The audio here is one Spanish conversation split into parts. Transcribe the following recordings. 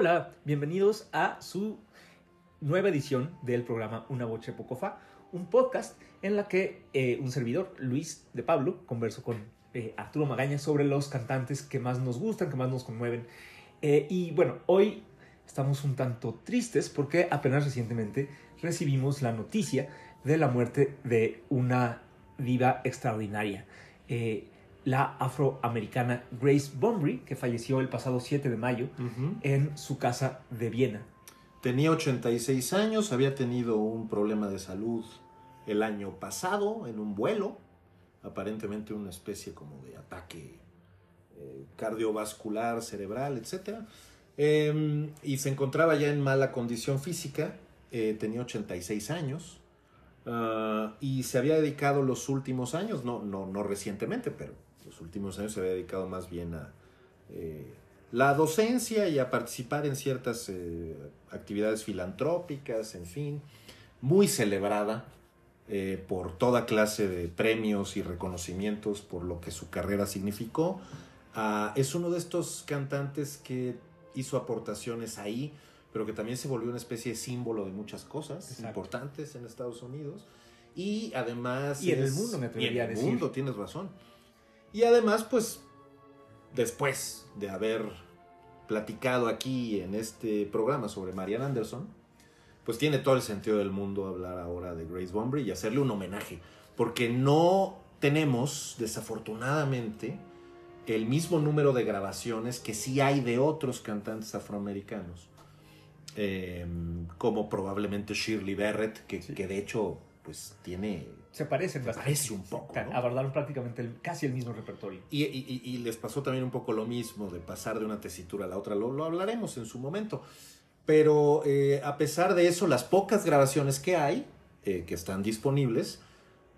Hola, bienvenidos a su nueva edición del programa Una Boche Pocofa, un podcast en la que eh, un servidor, Luis de Pablo, converso con eh, Arturo Magaña sobre los cantantes que más nos gustan, que más nos conmueven. Eh, y bueno, hoy estamos un tanto tristes porque apenas recientemente recibimos la noticia de la muerte de una diva extraordinaria. La afroamericana Grace Bunbury, que falleció el pasado 7 de mayo en su casa de Viena. Tenía 86 años, había tenido un problema de salud el año pasado en un vuelo, aparentemente una especie como de ataque eh, cardiovascular, cerebral, etc. Eh, y se encontraba ya en mala condición física, eh, tenía 86 años. ah, y se había dedicado los últimos años, no, no, no recientemente, pero los últimos años se había dedicado más bien a eh, la docencia y a participar en ciertas eh, actividades filantrópicas, en fin, muy celebrada eh, por toda clase de premios y reconocimientos por lo que su carrera significó. Ah, es uno de estos cantantes que hizo aportaciones ahí, pero que también se volvió una especie de símbolo de muchas cosas Exacto. importantes en Estados Unidos. Y además... Y en el es- mundo, me atrevería y en a el decir. mundo, tienes razón. Y además, pues, después de haber platicado aquí en este programa sobre Marian Anderson, pues tiene todo el sentido del mundo hablar ahora de Grace Bunbury y hacerle un homenaje, porque no tenemos, desafortunadamente, el mismo número de grabaciones que sí hay de otros cantantes afroamericanos, eh, como probablemente Shirley Barrett, que, Sí. que de hecho, pues tiene Se parecen Se bastante. parece un poco, ¿no? Abordaron prácticamente el- casi el mismo repertorio. Y, y- y- y les pasó también un poco lo mismo de pasar de una tesitura a la otra. Lo, lo hablaremos en su momento. Pero eh, a pesar de eso, las pocas grabaciones que hay, eh, que están disponibles,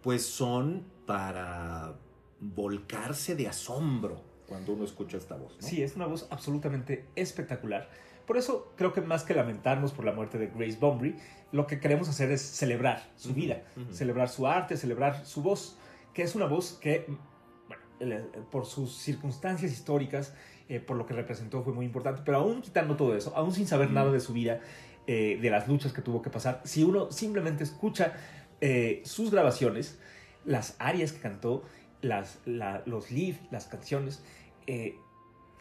pues son para volcarse de asombro cuando uno escucha esta voz. ¿no? Sí, es una voz absolutamente espectacular. Por eso creo que más que lamentarnos por la muerte de Grace Bunbury, lo que queremos hacer es celebrar su Ujú, vida, ujú. celebrar su arte, celebrar su voz, que es una voz que, bueno, el- por sus circunstancias históricas, eh, por lo que representó, fue muy importante, pero aún quitando todo eso, aún sin saber Mm. nada de su vida, eh, de las luchas que tuvo que pasar, si uno simplemente escucha eh, sus grabaciones, las arias que cantó, las, la- los lead, las canciones, eh,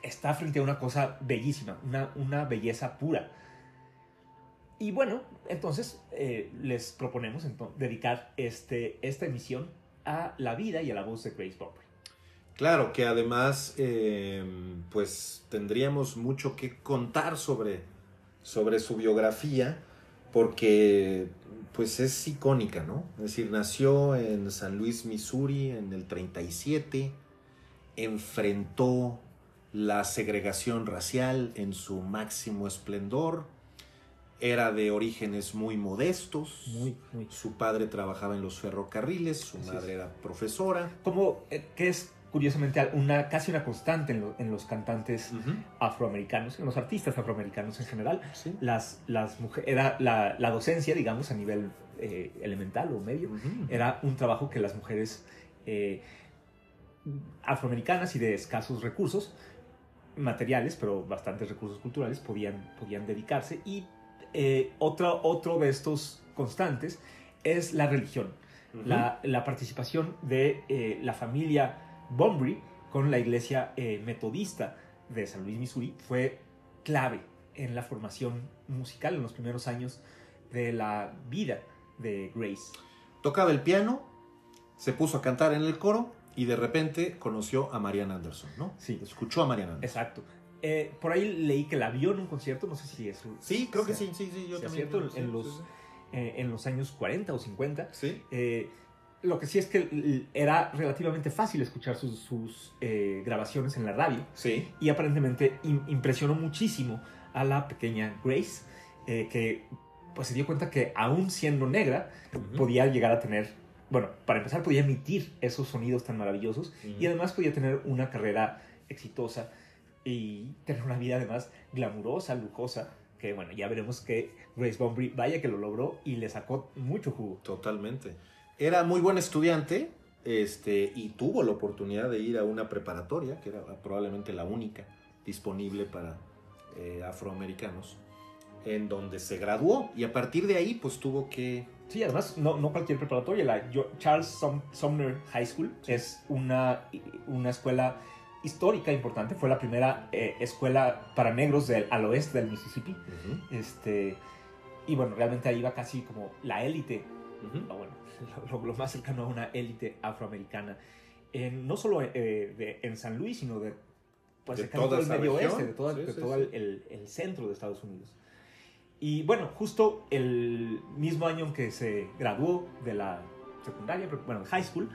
está frente a una cosa bellísima, una, una belleza pura. Y bueno, entonces eh, les proponemos dedicar este, esta emisión a la vida y a la voz de Grace Bunbury. Claro que además, eh, pues tendríamos mucho que contar sobre, sobre su biografía, porque pues es icónica, ¿no? Es decir, nació en San Luis, Missouri, en el 37, enfrentó la segregación racial en su máximo esplendor, era de orígenes muy modestos, Muy, muy. su padre trabajaba en los ferrocarriles, su Así madre es. era profesora. Como eh, que es curiosamente una, casi una constante en, lo- en los cantantes afroamericanos, en los artistas afroamericanos en general, Sí. las, las mujeres, era la, la docencia, digamos, a nivel eh, elemental o medio, era un trabajo que las mujeres eh, afroamericanas y de escasos recursos materiales, pero bastantes recursos culturales, podían, podían dedicarse. Y eh, otro, otro de estos constantes es la religión, la, la participación de eh, la familia Bunbury con la iglesia eh, metodista de San Luis, Missouri, fue clave en la formación musical en los primeros años de la vida de Grace. Tocaba el piano, se puso a cantar en el coro y de repente conoció a Marian Anderson, ¿no? Sí. Escuchó a Marian Anderson. Exacto. Eh, por ahí leí que la vio en un concierto, no sé si es Sí, creo que sí, sí, sí, yo también. cierto, en, sí, los, sí. eh, en los años 40 o 50. Sí. Eh, lo que sí es que era relativamente fácil escuchar sus, sus, grabaciones en la radio Sí. y aparentemente im- impresionó muchísimo a la pequeña Grace, que pues se dio cuenta que aún siendo negra podía llegar a tener, bueno, para empezar podía emitir esos sonidos tan maravillosos y además podía tener una carrera exitosa y tener una vida además glamurosa, lujosa, que bueno, ya veremos que Grace Bunbury, vaya que lo logró y le sacó mucho jugo. Totalmente. Era muy buen estudiante este, y tuvo la oportunidad de ir a una preparatoria, que era probablemente la única disponible para eh, afroamericanos, en donde se graduó y a partir de ahí pues tuvo que... Sí, además no, no cualquier preparatoria, la Charles Sum- Sumner High School es una, una escuela histórica importante, fue la primera eh, escuela para negros del, al oeste del Mississippi. Este, y bueno, realmente ahí va casi como la élite, bueno, lo, lo más cercano a una élite afroamericana, no solo eh, de- en San Luis, sino de, pues, De todo el medio región. oeste, de, toda- Sí, de sí, todo el- el centro de Estados Unidos. Y bueno, justo el mismo año en que se graduó de la secundaria, bueno, high school,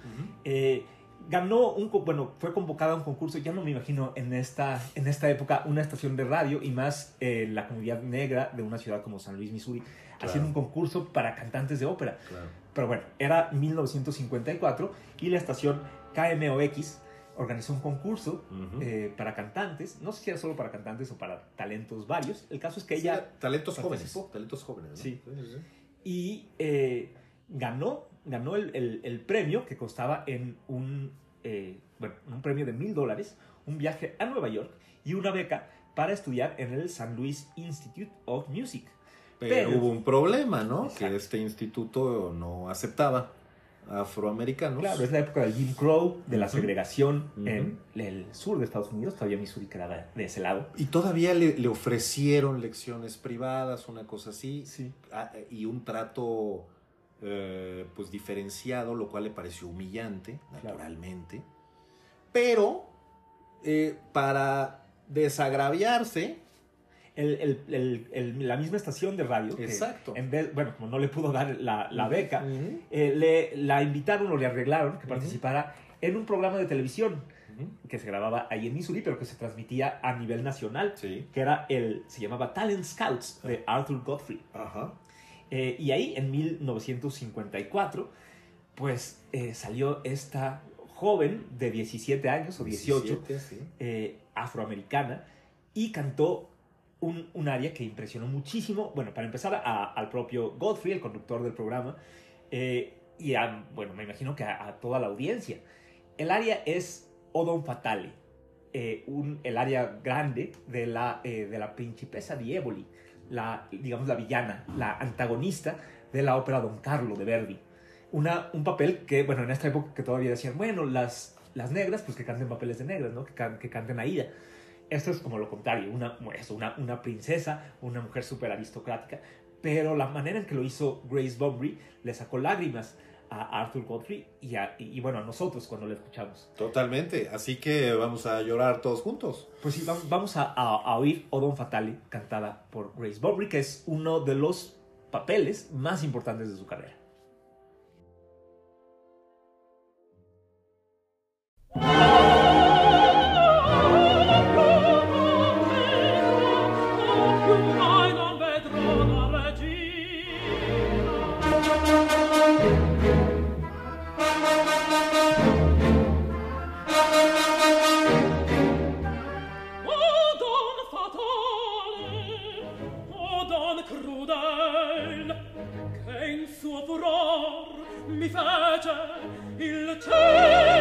eh, ganó un, bueno, fue convocada a un concurso, ya no me imagino en esta, en esta época, una estación de radio y más eh, la comunidad negra de una ciudad como San Luis, Missouri, haciendo un concurso para cantantes de ópera. Claro. Pero bueno, era 1954 y la estación KMOX organizó un concurso eh, para cantantes, no sé si era solo para cantantes o para talentos varios, el caso es que Sí, ella talentos jóvenes. Talentos jóvenes, ¿no? Sí. sí. y eh, ganó, ganó el, el- el premio que costaba en un, eh, bueno, un premio de mil dólares, un viaje a Nueva York y una beca para estudiar en el San Luis Institute of Music. Pero, Pero- hubo un problema, ¿no? Exacto. Que este instituto no aceptaba afroamericanos. Claro, es la época del Jim Crow, de la segregación en el sur de Estados Unidos, todavía Missouri quedaba de ese lado. Y todavía le, le ofrecieron lecciones privadas, una cosa así, Sí. y un trato eh, pues diferenciado, lo cual le pareció humillante, Claro. naturalmente. Pero eh, para desagraviarse, El- el- el- el- la misma estación de radio, que en vez, bueno, como no le pudo dar la, la beca, eh, le, la invitaron o le arreglaron que participara en un programa de televisión que se grababa ahí en Missouri, pero que se transmitía a nivel nacional, Sí. que era el, se llamaba Talent Scouts de Arthur Godfrey. Ajá. Eh, y ahí, en 1954, pues eh, salió esta joven de 17 años o 18, 17, sí. eh, afroamericana, y cantó un, área que impresionó muchísimo, bueno, para empezar a- al propio Godfrey, el conductor del programa, eh, y bueno, me imagino que a, toda la audiencia. El área es Odon Fatale, eh, un, el área grande de la, eh, de la principesa di Eboli, la, digamos, la villana, la antagonista de la ópera Don Carlo de Verdi. Una, un papel que, bueno, en esta época que todavía decían, bueno, las, las negras, pues que canten papeles de negras, ¿no? Que, can- que canten Aida. Esto es como lo contrario, una, eso, una, una princesa, una mujer súper aristocrática, pero la manera en que lo hizo Grace Bunbury le sacó lágrimas a Arthur Godfrey y, a- y, bueno, a nosotros cuando lo escuchamos. Totalmente. Así que vamos a llorar todos juntos. Pues sí, vamos, vamos a, a- a oír Odon Fatale cantada por Grace Bunbury, que es uno de los papeles más importantes de su carrera. il tempo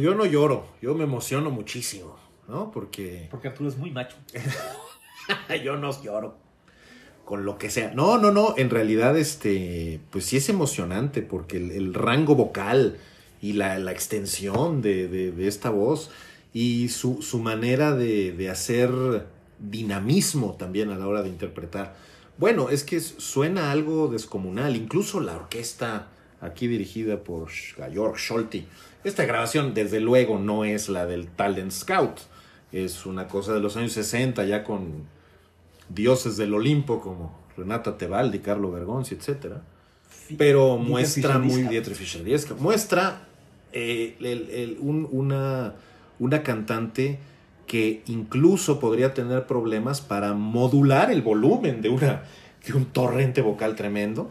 yo no lloro, yo me emociono muchísimo, ¿no? Porque Porque Arturo es muy macho. yo no lloro con lo que sea. No, no, no, en realidad, este, pues sí es emocionante porque el, el rango vocal y la, la extensión de, de- de esta voz y su, su manera de, de hacer dinamismo también a la hora de interpretar. Bueno, es que suena algo descomunal, incluso la orquesta aquí dirigida por Georg Scholti. Esta grabación, desde luego, no es la del Talent Scout. Es una cosa de los años 60, ya con dioses del Olimpo como Renata Tebaldi, Carlo Bergonzi, etc. Pero muestra muy Dieskau. Dieter Fischer Dieskau. Muestra eh, el- el- un- una, una cantante que incluso podría tener problemas para modular el volumen de, una, de un torrente vocal tremendo.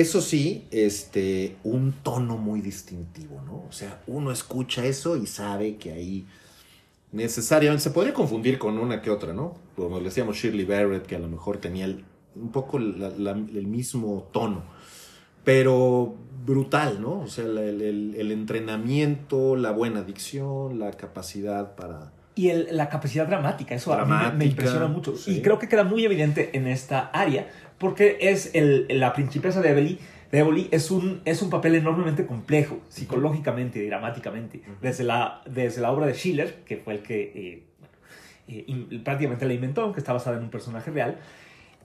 Eso sí, este, un tono muy distintivo, ¿no? O sea, uno escucha eso y sabe que ahí necesariamente se podría confundir con una que otra, ¿no? Como le decíamos Shirley Barrett, que a lo mejor tenía el- un poco la- la- el mismo tono, pero brutal, ¿no? O sea, el, el- el entrenamiento, la buena dicción, la capacidad para... Y el- la capacidad dramática, eso a mí me- impresiona mucho. sí. Y creo que queda muy evidente en esta área, porque es el, la principesa de Eboli. De Eboli es un, es un papel enormemente complejo, psicológicamente y dramáticamente. Desde la, desde la obra de Schiller, que fue el que eh, eh, prácticamente la inventó, aunque está basada en un personaje real.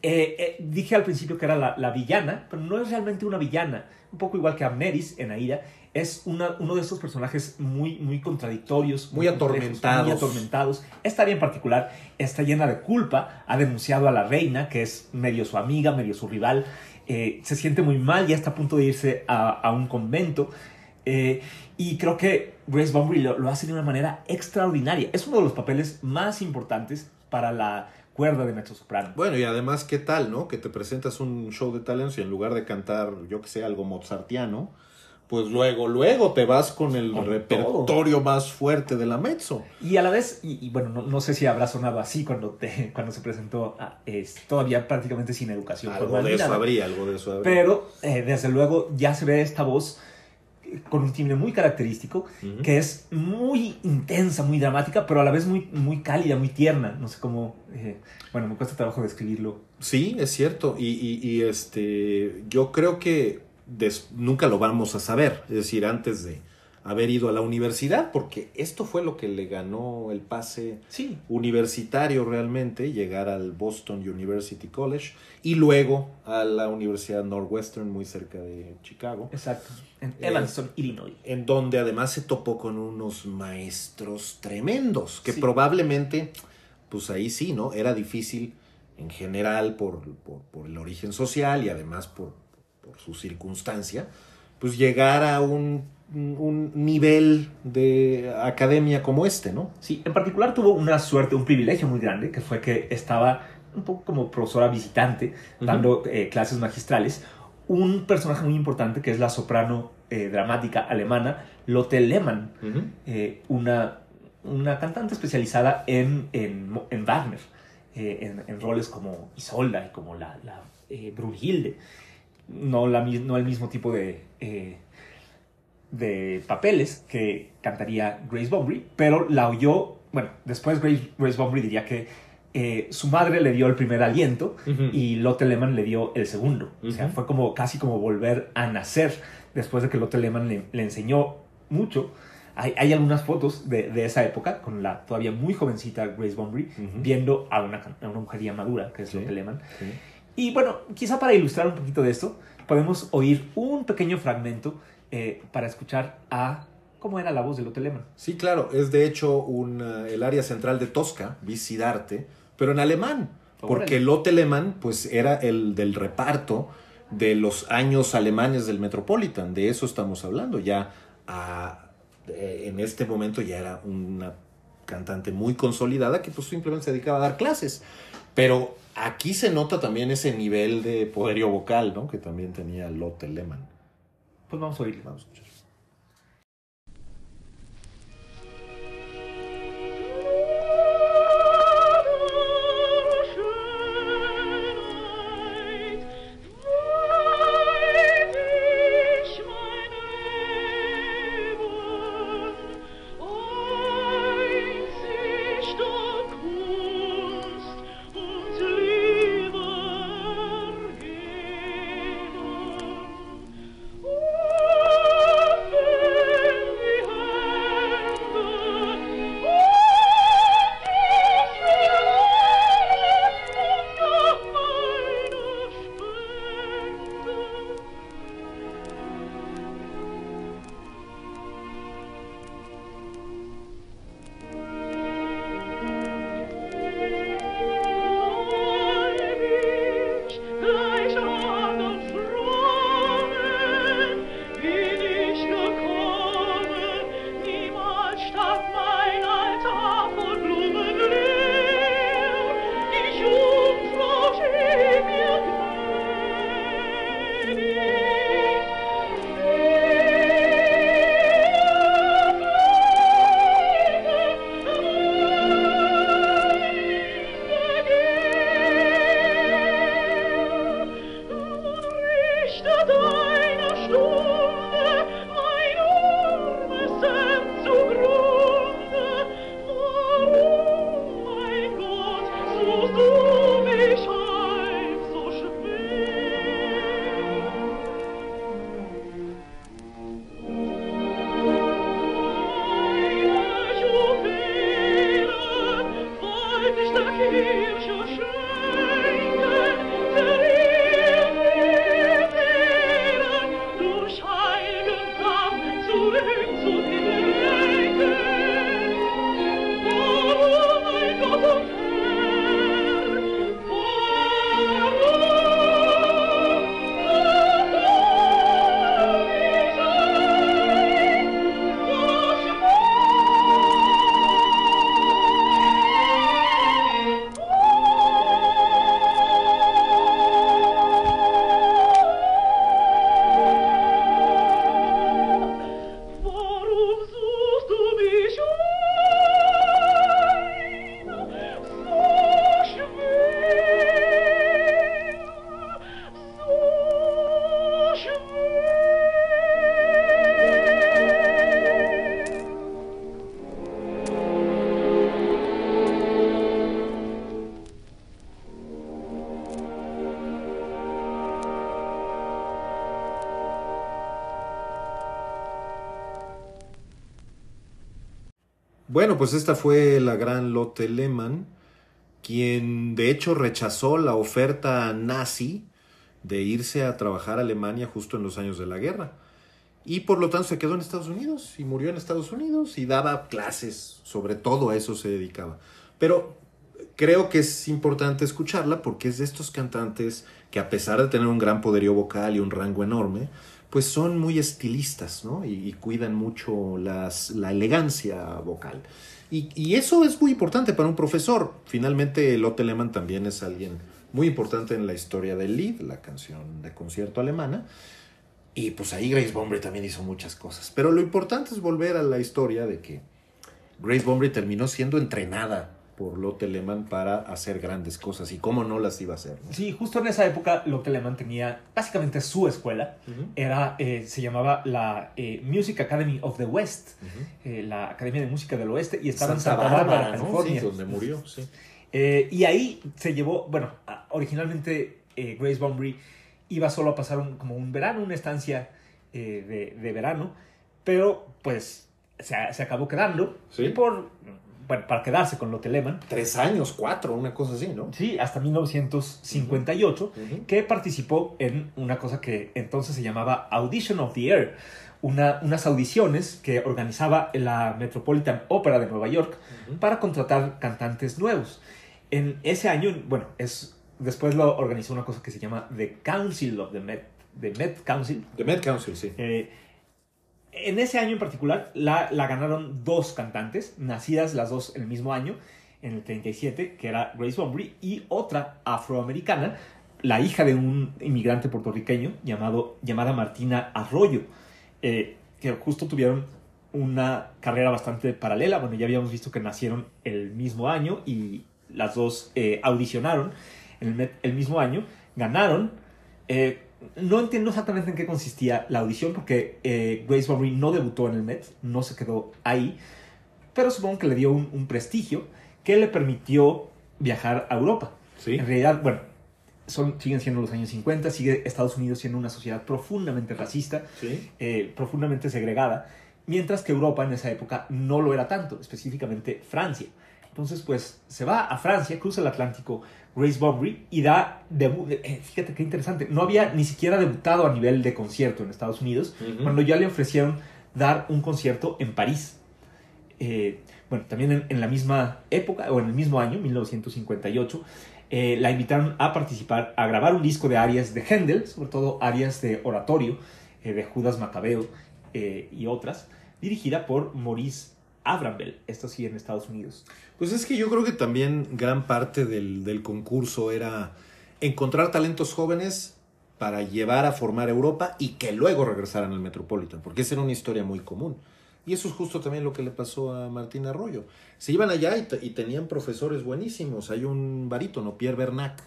Eh, eh, dije al principio que era la, la villana, pero no es realmente una villana. Un poco igual que Amneris en Aida, es una, uno de estos personajes muy, muy contradictorios, Muy atormentados. muy atormentados. Esta área en particular está llena de culpa. Ha denunciado a la reina, que es medio su amiga, medio su rival. Eh, se siente muy mal, ya está a punto de irse a, a un convento. Eh, y creo que Grace Bunbury lo, lo hace de una manera extraordinaria. Es uno de los papeles más importantes para la cuerda de mezzosoprano. Bueno, y además, ¿qué tal, no? Que te presentas un show de talentos y en lugar de cantar, yo que sé, algo mozartiano, pues luego, luego te vas con el Con repertorio más fuerte de la mezzo. Y a la vez, y, y bueno, no, no sé si habrá sonado así cuando, te, cuando se presentó, a- es, todavía prácticamente sin educación. Algo formal de eso nada. habría, algo de eso habría. Pero eh, desde luego ya se ve esta voz eh, con un timbre muy característico, que es muy intensa, muy dramática, pero a la vez muy, muy cálida, muy tierna. No sé cómo, eh, bueno, me cuesta trabajo describirlo. Sí, es cierto. Y, y- y, este, yo creo que des- nunca lo vamos a saber. Es decir, antes de haber ido a la universidad, porque esto fue lo que le ganó el pase Sí, universitario realmente, llegar al Boston University College y luego a la Universidad Northwestern, muy cerca de Chicago, exacto. En Eh, Evanston, Illinois. en donde además se topó con unos maestros tremendos, que Sí. probablemente, pues ahí sí, ¿no? Era difícil en general por, por, por el origen social y además por, por su circunstancia, pues llegar a un, un nivel de academia como este, ¿no? Sí, en particular tuvo una suerte, un privilegio muy grande, que fue que estaba un poco como profesora visitante, dando eh, clases magistrales, un personaje muy importante que es la soprano eh, dramática alemana, Lotte Lehmann, eh, una, una cantante especializada en, en, en Wagner, en, en roles como Isolda y como la, la Brunhilde. No, la, no el mismo tipo de, eh, de papeles que cantaría Grace Bunbury, pero la oyó, bueno, después Grace, Grace Bunbury diría que eh, su madre le dio el primer aliento y Lotte Lehmann le dio el segundo. O sea, fue como casi como volver a nacer después de que Lotte Lehmann le, le enseñó mucho. Hay, hay algunas fotos de, de esa época con la todavía muy jovencita Grace Bunbury viendo a una, a una mujer ya madura, que es Sí. Lotte Lehmann. Sí. Y bueno, quizá para ilustrar un poquito de esto, podemos oír un pequeño fragmento eh, para escuchar a cómo era la voz de Lotte Lehmann. Sí, claro, es de hecho un, eh, el área central de Tosca, Visidarte, pero en alemán, porque Órale. Lotte Lehmann pues era el del reparto de los años alemanes del Metropolitan, de eso estamos hablando, ya a- eh, en este momento ya era una cantante muy consolidada que pues simplemente se dedicaba a dar clases, pero aquí se nota también ese nivel de poderío vocal, ¿no? Que también tenía Lotte Lehmann. Pues vamos a oírlo. Vamos a escuchar. Pues esta fue la gran Lotte Lehmann, quien de hecho rechazó la oferta nazi de irse a trabajar a Alemania justo en los años de la guerra. Y por lo tanto se quedó en Estados Unidos y murió en Estados Unidos y daba clases, sobre todo a eso se dedicaba. Pero creo que es importante escucharla porque es de estos cantantes que a pesar de tener un gran poderío vocal y un rango enorme, pues son muy estilistas, ¿no? Y, cuidan mucho la elegancia vocal. Y, eso es muy importante para un profesor. Finalmente, Lotte Lehmann también es alguien muy importante en la historia del Lied, la canción de concierto alemana. Y pues ahí Grace Bombury también hizo muchas cosas. Pero lo importante es volver a la historia de que Grace Bombury terminó siendo entrenada por Lotte Lehmann para hacer grandes cosas. Y cómo no las iba a hacer. ¿no? Sí, justo en esa época Lotte Lehmann tenía básicamente su escuela. Era, eh, se llamaba la eh, Music Academy of the West, eh, la Academia de Música del Oeste, y estaba Santa en Santa Bárbara, ¿no? California. Sí, donde murió, sí. Y ahí se llevó, bueno, originalmente Grace Bunbury iba solo a pasar un- como un verano, una estancia de, de verano, pero pues se, se acabó quedando Sí. por, bueno, para quedarse con Lotte Lehmann. Tres años, cuatro, una cosa así, ¿no? Sí, hasta 1958 Ujú. que participó en una cosa que entonces se llamaba Audition of the Air, una, unas audiciones que organizaba la Metropolitan Opera de Nueva York Ujú. para contratar cantantes nuevos. En ese año, bueno, es, después lo organizó una cosa que se llama The Council of the Met, the Met Council. The Met Council, sí. Eh, en ese año en particular la, ganaron dos cantantes, nacidas las dos el mismo año, en el 37, que era Grace Bunbury, y otra afroamericana, la hija de un inmigrante puertorriqueño llamado, llamada Martina Arroyo, eh, que justo tuvieron una carrera bastante paralela. Bueno, ya habíamos visto que nacieron el mismo año y las dos eh, audicionaron en el, el mismo año, ganaron. Eh, no entiendo exactamente en qué consistía la audición porque eh, Grace Bunbury no debutó en el Met, no se quedó ahí, pero supongo que le dio un, un prestigio que le permitió viajar a Europa. Sí. En realidad, bueno, son, siguen siendo los años 50, sigue Estados Unidos siendo una sociedad profundamente racista, Sí. eh, profundamente segregada, mientras que Europa en esa época no lo era tanto, específicamente Francia. Entonces, pues se va a Francia, cruza el Atlántico Grace Bunbury y da debut. eh, fíjate qué interesante, no había ni siquiera debutado a nivel de concierto en Estados Unidos cuando ya le ofrecieron dar un concierto en París. Eh, bueno, también en, en la misma época, o en el mismo año, 1958, eh, la invitaron a participar, a grabar un disco de arias de Händel, sobre todo arias de oratorio, de Judas Macabeo y otras, dirigida por Maurice Abrambel, esto sí en Estados Unidos. Pues es que yo creo que también gran parte del, del concurso era encontrar talentos jóvenes para llevar a formar Europa y que luego regresaran al Metropolitan, porque esa era una historia muy común. Y eso es justo también lo que le pasó a Martín Arroyo. Se iban allá y, y tenían profesores buenísimos. Hay un barítono, Pierre Bernac,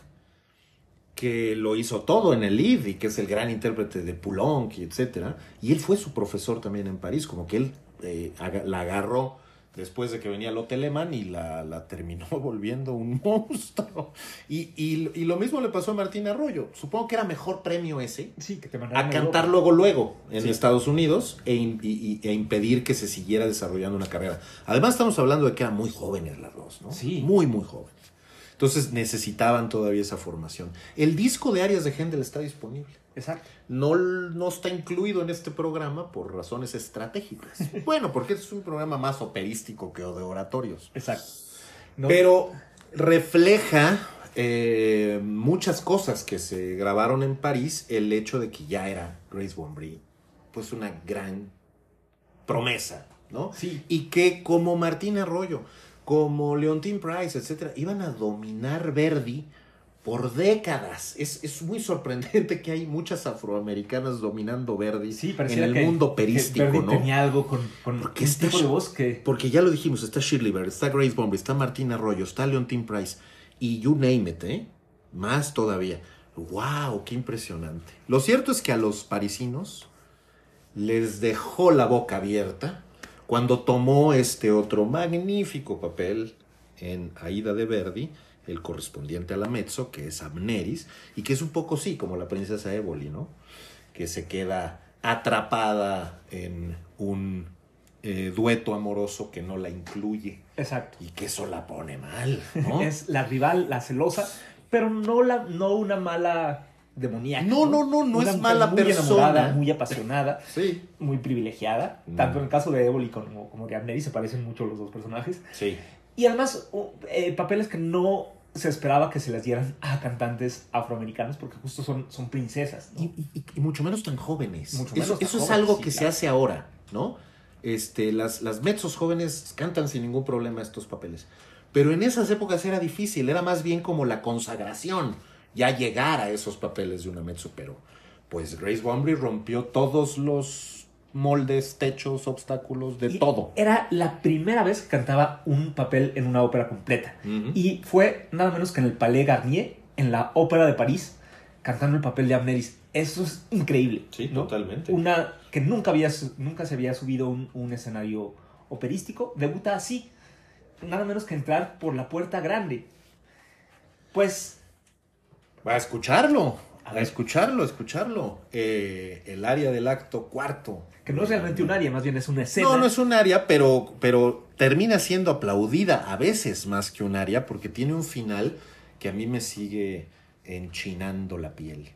que lo hizo todo en el Liv y que es el gran intérprete de Poulenc etcétera. Y él fue su profesor también en París, como que él eh, la agarró después de que venía Lotte Lehmann y la, la terminó volviendo un monstruo. Y, y- y lo mismo le pasó a Martín Arroyo. Supongo que era mejor premio ese Sí, que te a cantar luego luego en Sí. Estados Unidos e, y- e impedir que se siguiera desarrollando una carrera. Además estamos hablando de que eran muy jóvenes las dos, ¿no? Sí. Muy, muy jóvenes. Entonces necesitaban todavía esa formación. El disco de Arias de Händel está disponible. Exacto. No, no está incluido en este programa por razones estratégicas. Bueno, porque es un programa más operístico que de oratorios. Exacto. No- Pero refleja eh, muchas cosas que se grabaron en París, el hecho de que ya era Grace Bunbury, pues una gran promesa, ¿no? Sí. Y que como Martín Arroyo, como Leontine Price, etcétera, iban a dominar Verdi por décadas. Es, es muy sorprendente que hay muchas afroamericanas dominando Verdi Sí, en el que- mundo que Verdi ¿no? tenía algo con, con Porque un está tipo de sh- voz que... Porque ya lo dijimos, está Shirley Bird, está Grace Bunbury, está Martín Arroyo, está Leontine Price y you name it, ¿eh? Más todavía. ¡Wow! ¡Qué impresionante! Lo cierto es que a los parisinos les dejó la boca abierta cuando tomó este otro magnífico papel en Aida de Verdi, el correspondiente a la mezzo, que es Amneris, y que es un poco sí, como la princesa Éboli, ¿no? Que se queda atrapada en un eh, dueto amoroso que no la incluye Exacto. y que eso la pone mal, ¿no? Es la rival, la celosa, pero no, la, no una mala demoníaca. No, no, no, no Una es mala muy persona. enamorada, muy apasionada, Sí, muy privilegiada. Mm. Tanto en el caso de Eboli como, como de Amneris se parecen mucho los dos personajes. sí. Y además, eh, papeles que no se esperaba que se les dieran a cantantes afroamericanos porque justo son, son princesas. ¿no? Y, y- y mucho menos tan jóvenes. Mucho eso menos tan eso es algo sí, que se hace ahora, ¿no? Este, las, las mezzos jóvenes cantan sin ningún problema estos papeles. Pero en esas épocas era difícil, era más bien como la consagración, ya llegar a esos papeles de una mezzo, pero pues Grace Bunbury rompió todos los moldes, techos, obstáculos, de Y todo. Era la primera vez que cantaba un papel en una ópera completa. Y fue nada menos que en el Palais Garnier, en la Ópera de París, cantando el papel de Amneris. Eso es increíble. Sí, ¿no? totalmente. Una que nunca, había, nunca se había subido a un, un escenario operístico, debuta así. Nada menos que entrar por la puerta grande Pues, Va a escucharlo. A escucharlo, escucharlo. Eh, el área del acto cuarto. que no es realmente un área, más bien es una escena. No, no es un área, pero, pero termina siendo aplaudida a veces más que un área porque tiene un final que a mí me sigue enchinando la piel.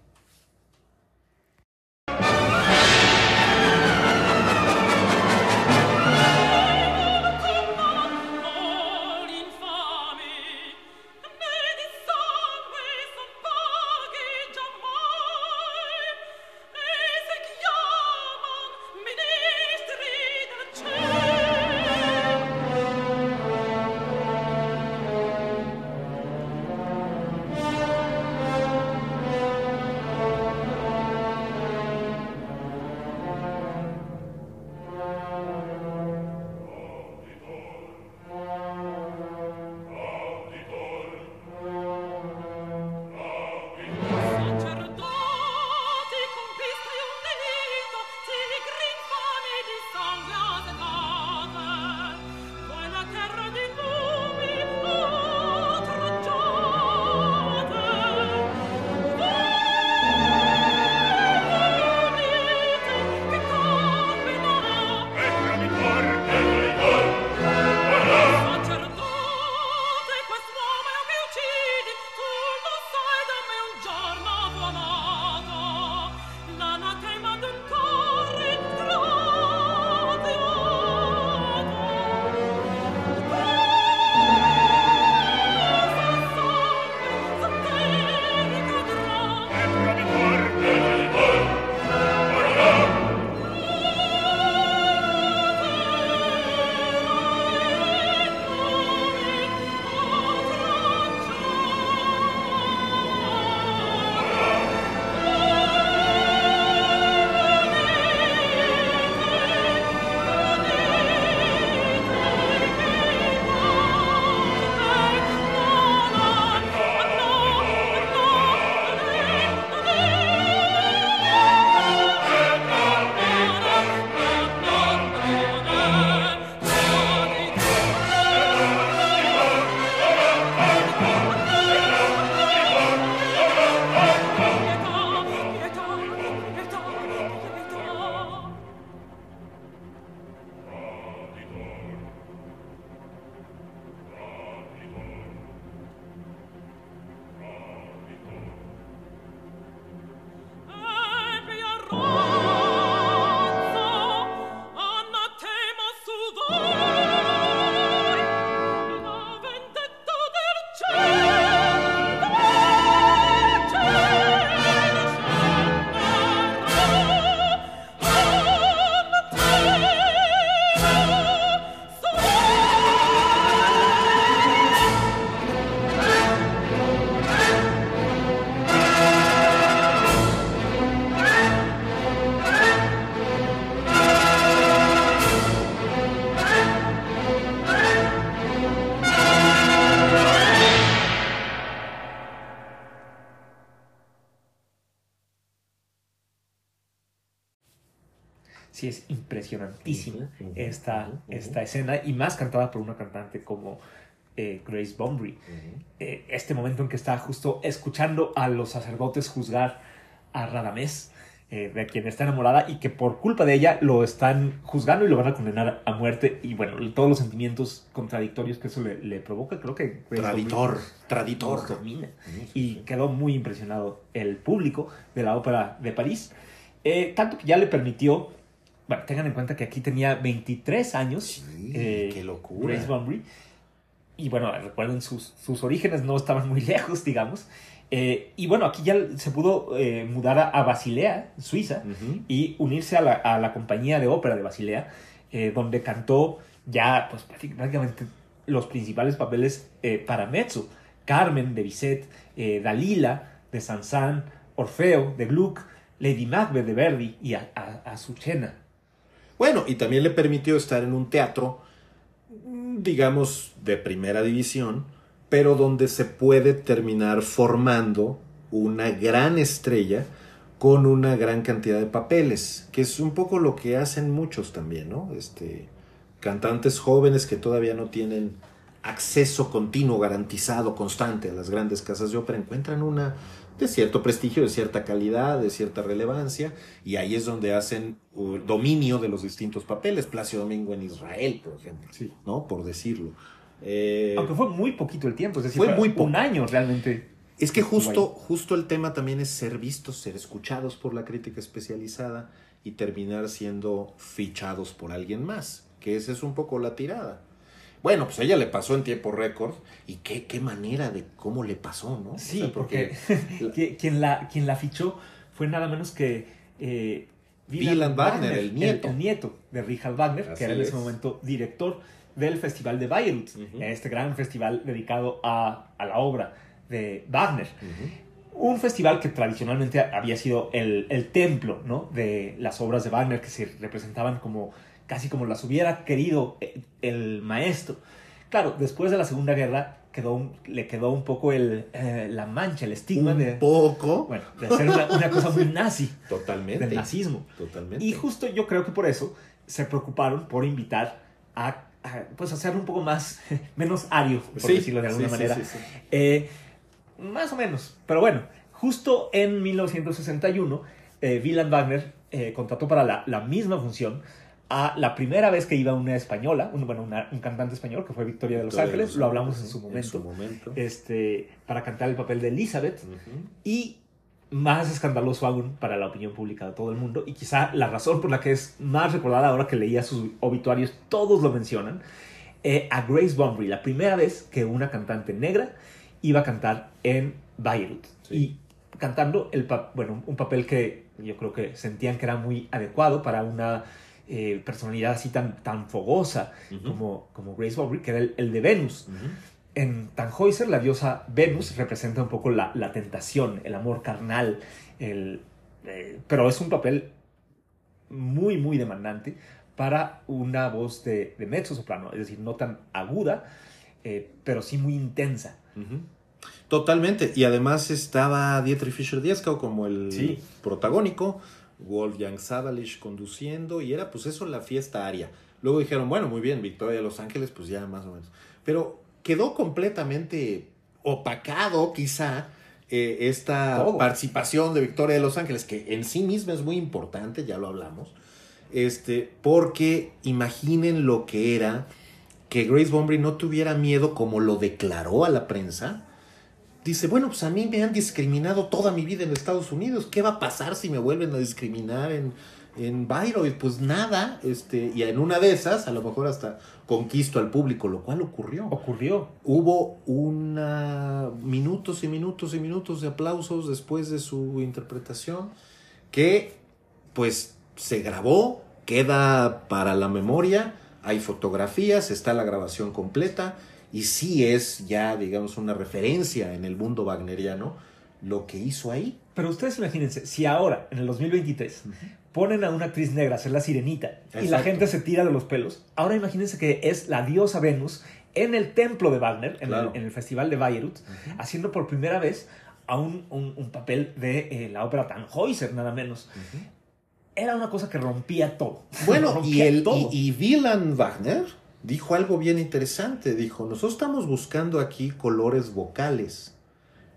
Sí, es impresionantísima esta, esta escena y más cantada por una cantante como eh, Grace Bumbry. Eh, este momento en que está justo escuchando a los sacerdotes juzgar a Radamés, eh, de quien está enamorada y que por culpa de ella lo están juzgando y lo van a condenar a muerte. Y bueno, todos los sentimientos contradictorios que eso le, le provoca, creo que Grace Traditor, traditor. domina y quedó muy impresionado el público de la ópera de París. Tanto que ya le permitió, bueno, tengan en cuenta que aquí tenía 23 años. Sí, eh, qué locura. Grace Bumbry. Y bueno, recuerden, sus, sus orígenes no estaban muy lejos, digamos. Eh, y bueno, aquí ya se pudo eh, mudar a, a Basilea, Suiza, y unirse a la, a la compañía de ópera de Basilea, donde cantó ya pues, práctic- prácticamente los principales papeles para mezzo. Carmen de Bizet, Dalila de Saint-Saëns, Orfeo de Gluck, Lady Macbeth de Verdi y a, a, Azucena. Bueno, y también le permitió estar en un teatro, digamos, de primera división, pero donde se puede terminar formando una gran estrella con una gran cantidad de papeles, que es un poco lo que hacen muchos también, ¿no? Este, cantantes jóvenes que todavía no tienen acceso continuo, garantizado, constante a las grandes casas de ópera, encuentran una de cierto prestigio, de cierta calidad, de cierta relevancia, y ahí es donde hacen uh, dominio de los distintos papeles. Placio Domingo en Israel, por ejemplo, Sí. ¿no? Por decirlo. Eh, Aunque fue muy poquito el tiempo, es decir, Fue muy un año realmente. Es que justo, justo el tema también es ser vistos, ser escuchados por la crítica especializada y terminar siendo fichados por alguien más, que esa es un poco la tirada. Bueno, pues a ella le pasó en tiempo récord y qué, qué manera de cómo le pasó, ¿no? O Sí, sea, porque qui- quien la, quien la fichó fue nada menos que eh, Wieland Wagner, el nieto. El, nieto de Richard Wagner, Así que era en ese es. momento director del Festival de Bayreuth, este gran festival dedicado a, a la obra de Wagner. Un festival que tradicionalmente había sido el, el templo ¿no? de las obras de Wagner, que se representaban como casi como las hubiera querido el, el maestro. Claro, después de la Segunda Guerra quedó un- le quedó un poco el, eh, la mancha, el estigma Un de, poco. bueno, de hacer una, una cosa muy nazi, Totalmente. del nazismo. Totalmente. Y justo yo creo que por eso se preocuparon por invitar a, a, pues hacerlo un poco más, menos ario, por Sí, decirlo de alguna sí, sí, manera. sí, sí. Eh, más o menos. Pero bueno, justo en 1961, eh, Wieland Wagner eh, contrató para la, la misma función a la primera vez que iba una española, un, bueno, una- un cantante español, que fue Victoria de Los Victoria de Ángeles, Los lo hablamos en su momento, En su momento. este, para cantar el papel de Elizabeth, Ujú. y más escandaloso aún para la opinión pública de todo el mundo, y quizá la razón por la que es más recordada ahora que leía sus obituarios, todos lo mencionan, eh, a Grace Bunbury, la primera vez que una cantante negra iba a cantar en Bayreuth. Sí. Y cantando el bueno, un papel que yo creo que sentían que era muy adecuado para una eh, personalidad así tan, tan fogosa como, como Grace Bunbury, que era el, el de Venus. Ujú. En Tannhäuser, la diosa Venus representa un poco la, la tentación, el amor carnal, el, eh, pero es un papel muy, muy demandante para una voz de, de mezzo soprano, es decir, no tan aguda, eh, pero sí muy intensa. Totalmente. Y además estaba Dietrich Fischer-Dieskau como el Sí. protagónico, Wolfgang Sadalisch conduciendo, y era pues eso la fiesta aria. Luego dijeron, bueno, muy bien, Victoria de Los Ángeles, pues ya más o menos. Pero quedó completamente opacado quizá eh, esta Todo. participación de Victoria de Los Ángeles, que en sí misma es muy importante, ya lo hablamos, este, porque imaginen lo que era que Grace Bunbury no tuviera miedo como lo declaró a la prensa. Dice, bueno, pues a mí me han discriminado toda mi vida en Estados Unidos. ¿Qué va a pasar si me vuelven a discriminar en, en Bayreuth? Pues nada, este, y en una de esas, a lo mejor hasta conquisto al público, lo cual ocurrió. Ocurrió. Hubo una minutos y minutos y minutos de aplausos después de su interpretación que pues se grabó, queda para la memoria, hay fotografías, está la grabación completa y sí es ya digamos una referencia en el mundo wagneriano lo que hizo ahí. Pero ustedes imagínense, si ahora, en el 2023, ponen a una actriz negra a ser la sirenita y la Exacto. gente se tira de los pelos, ahora imagínense que es la diosa Venus en el templo de Wagner, en, Claro. el, en el festival de Bayreuth, haciendo por primera vez a un, un- un papel de eh, la ópera Tannhäuser, nada menos. Era una cosa que rompía todo. Bueno, y, el, todo. y, y Wagner dijo algo bien interesante. Dijo, nosotros estamos buscando aquí colores vocales.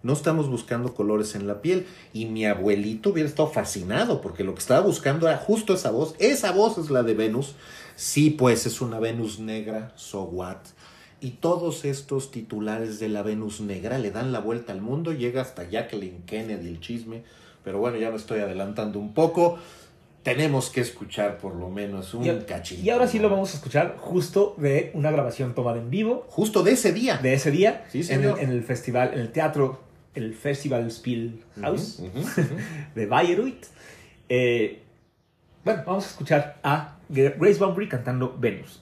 No estamos buscando colores en la piel. Y mi abuelito hubiera estado fascinado porque lo que estaba buscando era justo esa voz. Esa voz es la de Venus. Sí, pues es una Venus negra, so what. Y todos estos titulares de la Venus negra le dan la vuelta al mundo. Llega hasta Jacqueline Kennedy el chisme. Pero bueno, ya me estoy adelantando un poco. Tenemos que escuchar por lo menos un Y, cachito. y ahora sí lo vamos a escuchar justo de una grabación tomada en vivo Justo de ese día. de ese día Sí, en, señor. el, en el festival, en el teatro, el Festival Spielhaus ujú. de Bayreuth. Eh, bueno, vamos a escuchar a Grace Bunbury cantando Venus.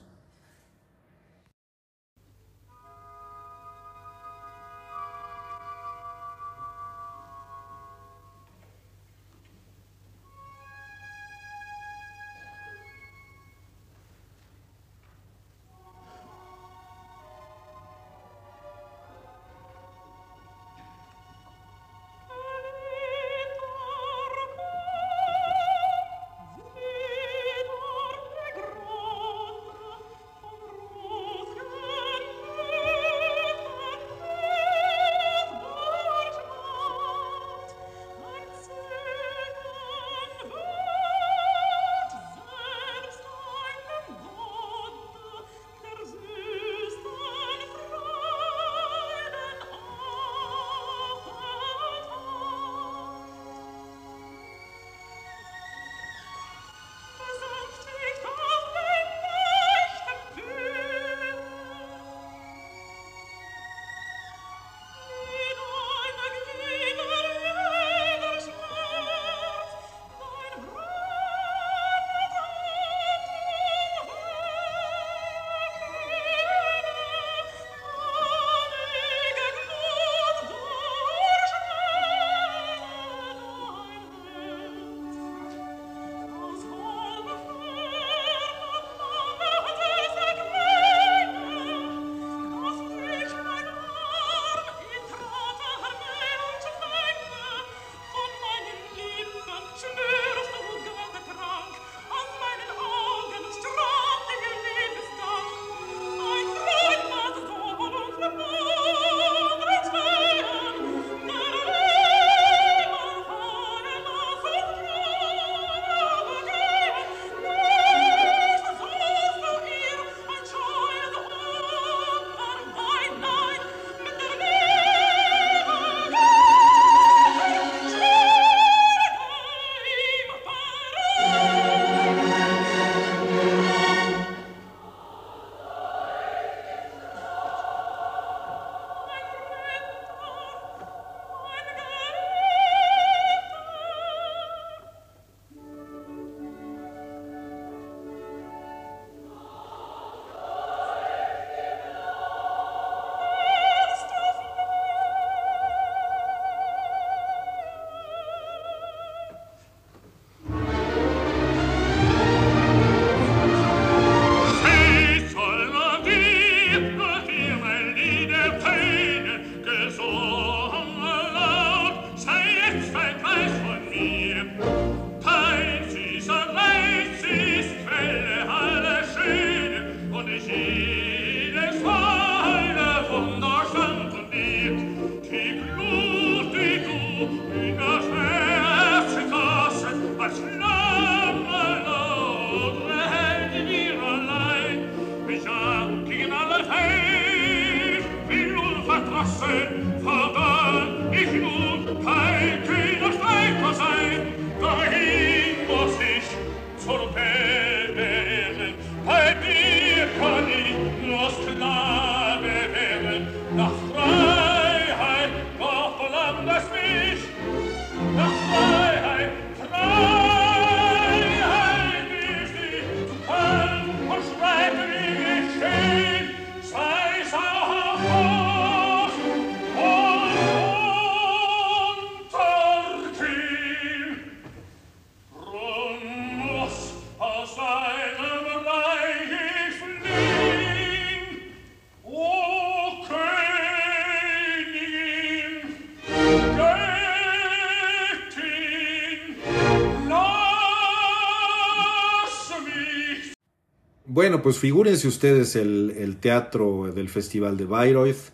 Bueno, pues figúrense ustedes el, el teatro del Festival de Bayreuth.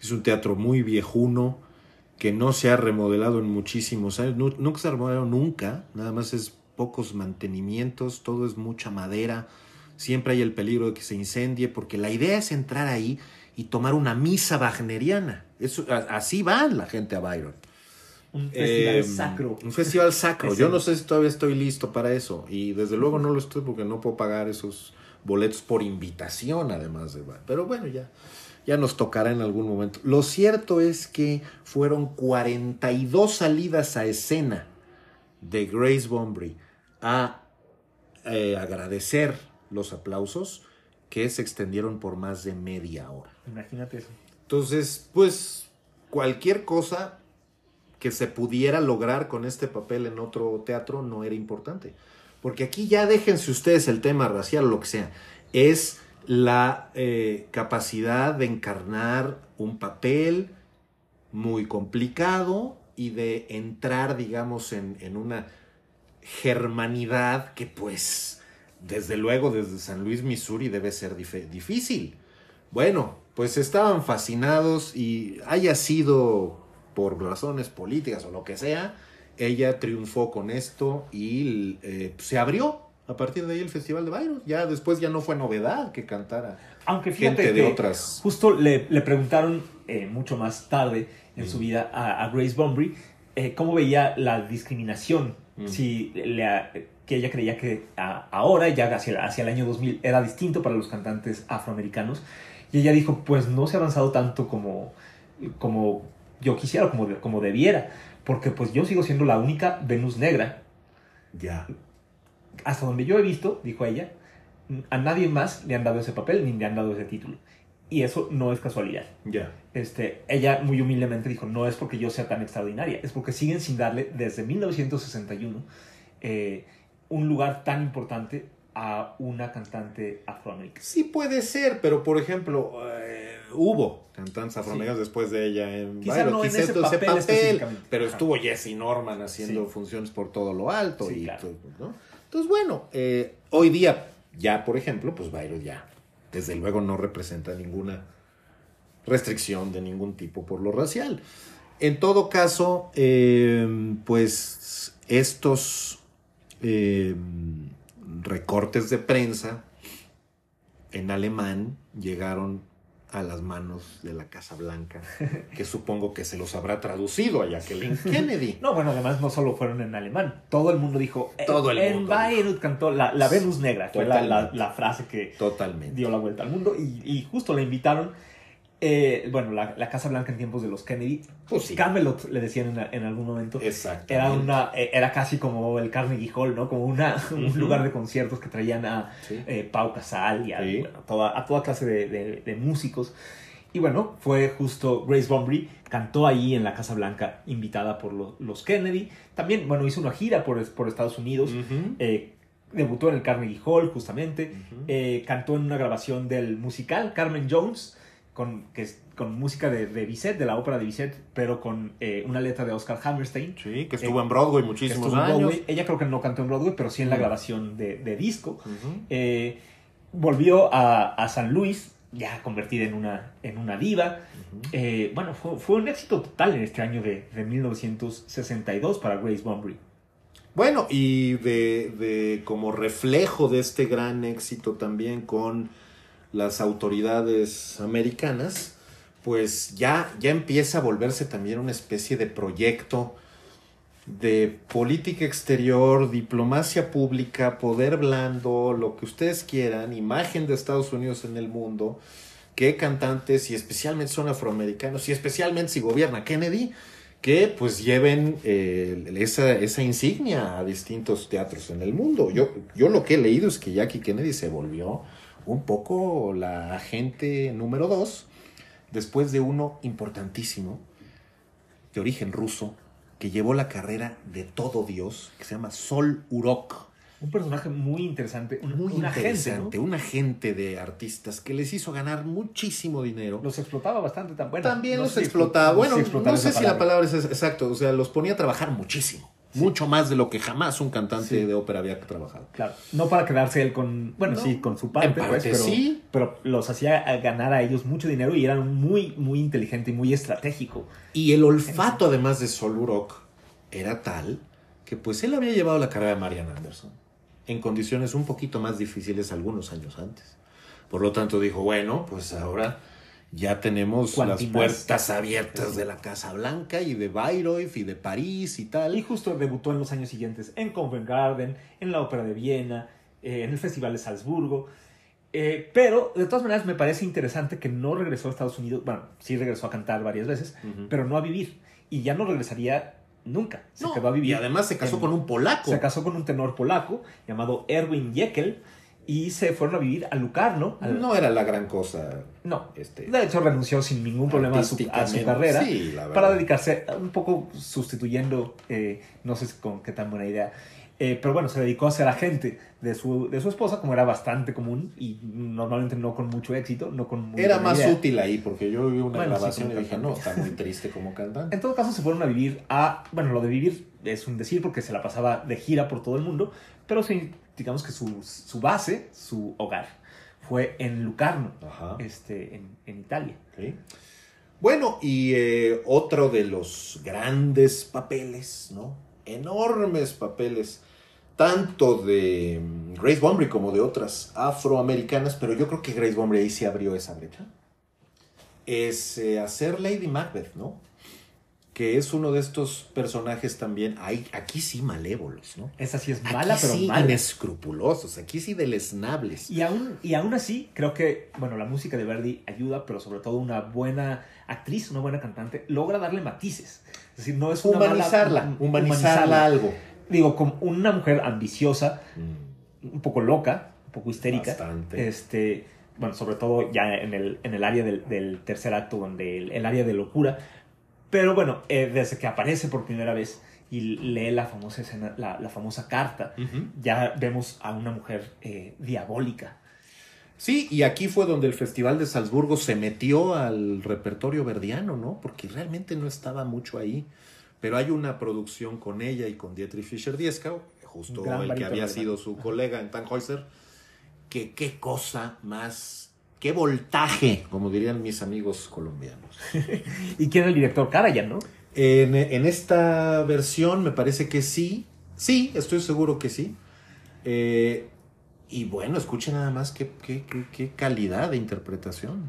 Es un teatro muy viejuno que no se ha remodelado en muchísimos años. Nu- nunca se ha remodelado nunca. Nada más es pocos mantenimientos. Todo es mucha madera. Siempre hay el peligro de que se incendie porque la idea es entrar ahí y tomar una misa wagneriana. Eso, así va la gente a Bayreuth. Un festival Eh, sacro. Un festival sacro. Yo no sé si todavía estoy listo para eso. Y desde luego no lo estoy porque no puedo pagar esos boletos por invitación, además de. Pero bueno, ya, ya nos tocará en algún momento. Lo cierto es que fueron 42 salidas a escena de Grace Bombry a eh, agradecer los aplausos que se extendieron por más de media hora. Imagínate eso. Entonces, pues cualquier cosa que se pudiera lograr con este papel en otro teatro no era importante. Porque aquí ya déjense ustedes el tema racial o lo que sea. Es la eh, capacidad de encarnar un papel muy complicado y de entrar, digamos, en, una germanidad que pues, desde luego, desde San Luis, Missouri, debe ser dif- difícil. Bueno, pues estaban fascinados y haya sido por razones políticas o lo que sea, ella triunfó con esto y eh, se abrió a partir de ahí el Festival de Bayreuth. Ya después ya no fue novedad que cantara Aunque fíjate gente de otras. justo le, le preguntaron eh, mucho más tarde en Mm. su vida a, a Grace Bumbry eh, cómo veía la discriminación. Mm. Si le- que ella creía que a- ahora, ya hacia, hacia el año 2000, era distinto para los cantantes afroamericanos. Y ella dijo, pues no se ha avanzado tanto como, como yo quisiera, como, como debiera. Porque pues yo sigo siendo la única Venus negra Ya. hasta donde yo he visto, dijo ella, a nadie más le han dado ese papel ni le han dado ese título. Y eso no es casualidad. Ya. Este, ella muy humildemente dijo, no es porque yo sea tan extraordinaria, es porque siguen sin darle desde 1961 eh, un lugar tan importante a una cantante afroamericana. Sí puede ser, pero por ejemplo, eh, hubo cantantes afroamericanos después de ella en Quizá no en ese papel pero Ajá. estuvo Jesse Norman haciendo Sí. funciones por todo lo alto. Sí, y claro. todo, ¿no? Entonces, bueno, eh, hoy día, ya por ejemplo, pues Bayreuth ya, desde luego no representa ninguna restricción de ningún tipo por lo racial. En todo caso, eh, pues estos eh, recortes de prensa en alemán llegaron a las manos de la Casa Blanca, que supongo que se los habrá traducido a Jacqueline Kennedy. No, bueno, además no solo fueron en alemán, todo el mundo dijo, eh, Todo el en mundo Bayreuth cantó la, la Venus negra, fue la, la- Totalmente. la frase que, Totalmente. dio la vuelta al mundo y, y justo la invitaron. Eh, bueno, la, la Casa Blanca en tiempos de los Kennedy, Pues sí. Camelot le decían en, en algún momento. Exacto. Era, una, eh, era casi como el Carnegie Hall, ¿no? Como una, un Ujú. lugar de conciertos que traían a Sí. eh, Pau Casal y a, Sí. bueno, toda, a toda clase de, de- de músicos. Y bueno, fue justo Grace Bumbry, cantó ahí en la Casa Blanca, invitada por lo- los Kennedy. También, bueno, hizo una gira por, por Estados Unidos. Ujú. Eh, debutó en el Carnegie Hall, justamente. Ujú. Eh, cantó en una grabación del musical Carmen Jones, con, que es, con música de, de Bizet, de la ópera de Bizet, pero con eh, una letra de Oscar Hammerstein. Sí, que estuvo en Broadway que muchísimos en años. Broadway. Ella creo que no cantó en Broadway, pero sí en la grabación de, de disco. Eh, volvió a, a San Luis, ya convertida en una, en una diva. Eh, bueno, fue, fue un éxito total en este año de, de 1962 para Grace Bumbry. Bueno, y de, de como reflejo de este gran éxito también con las autoridades americanas, pues ya, ya empieza a volverse también una especie de proyecto de política exterior, diplomacia pública, poder blando, lo que ustedes quieran, imagen de Estados Unidos en el mundo, que cantantes, y especialmente son afroamericanos, y especialmente si gobierna Kennedy, que pues lleven eh, esa, esa insignia a distintos teatros en el mundo. Yo, yo lo que he leído es que Jackie Kennedy se volvió un poco la agente número dos, después de uno importantísimo, de origen ruso, que llevó la carrera de todo Dios, que se llama Sol Urok. Un personaje muy interesante, un, Muy un agente, interesante, ¿no? un agente de artistas que les hizo ganar muchísimo dinero. Los explotaba bastante tan bueno. También no los explotaba. explo- Bueno, no sé si la palabra es es- exacto. O sea, los ponía a trabajar muchísimo. Mucho más de lo que jamás un cantante Sí. de ópera había trabajado. Claro, no para quedarse él con, bueno, No, sí, con su parte, en parte pues, pero, sí. pero los hacía a ganar a ellos mucho dinero y eran muy, muy inteligente y muy estratégico. Y el olfato, además de Sol Urok, era tal que pues él había llevado la carrera de Marian Anderson en condiciones un poquito más difíciles algunos años antes. Por lo tanto dijo, bueno, pues ahora ya tenemos las puertas abiertas de la Casa Blanca y de Bayreuth y de París y tal. Y justo debutó en los años siguientes en Covent Garden, en la Ópera de Viena, eh, en el Festival de Salzburgo. Eh, pero de todas maneras me parece interesante que no regresó a Estados Unidos. Bueno, sí regresó a cantar varias veces, pero no a vivir. Y ya no regresaría nunca. Se No, quedó a vivir. y además se casó en- con un polaco. Se casó con un tenor polaco llamado Erwin Jekyll y se fueron a vivir a Lucarno. al- No era la gran cosa. No. Este, De hecho, renunció sin ningún problema a su, a su artísticamente. carrera Sí, la verdad. para dedicarse un poco sustituyendo, eh, no sé con qué tan buena idea, eh, pero bueno, se dedicó a ser agente de su, de su esposa, como era bastante común y normalmente no con mucho éxito, no con muy Era más idea. útil ahí porque yo vi una Bueno, grabación y dije, no, está muy triste como cantante. En todo caso, se fueron a vivir a. Bueno, lo de vivir es un decir porque se la pasaba de gira por todo el mundo, pero sí, digamos que su, su base, su hogar, fue en Lucarno, Ajá. este, en, en Italia. Bueno, y eh, otro de los grandes papeles, ¿no? Enormes papeles, tanto de mm, Grace Bombery como de otras afroamericanas, pero yo creo que Grace Bombery ahí sí abrió esa brecha. Es eh, hacer Lady Macbeth, ¿no? Que es uno de estos personajes también, ahí, aquí sí malévolos, ¿no? Esa sí es mala, aquí pero sí mala. inescrupulosos, aquí sí deleznables. Y aún, y aún así, creo que, bueno, la música de Verdi ayuda, pero sobre todo una buena actriz, una buena cantante, logra darle matices. Es decir, no es una mala- Humanizarla, hum- humanizarla algo. Digo, como una mujer ambiciosa, Mm, un poco loca, un poco histérica. Bastante. Este, bueno, sobre todo ya en el, en el área del, del tercer acto, donde el, el área de locura. Pero bueno, eh, desde que aparece por primera vez y lee la famosa escena, la, la famosa carta, ya vemos a una mujer eh, diabólica. Sí, y aquí fue donde el Festival de Salzburgo se metió al repertorio verdiano, ¿no? Porque realmente no estaba mucho ahí. Pero hay una producción con ella y con Dietrich Fischer-Dieskau, justo el que había sido su colega en Tannhäuser, que qué cosa más, qué voltaje, como dirían mis amigos colombianos. ¿Y quién es el director? Karajan, ¿no? En, en esta versión me parece que sí, sí, estoy seguro que sí. Eh, y bueno, escuchen nada más qué, qué, qué- qué calidad de interpretación.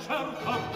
cerca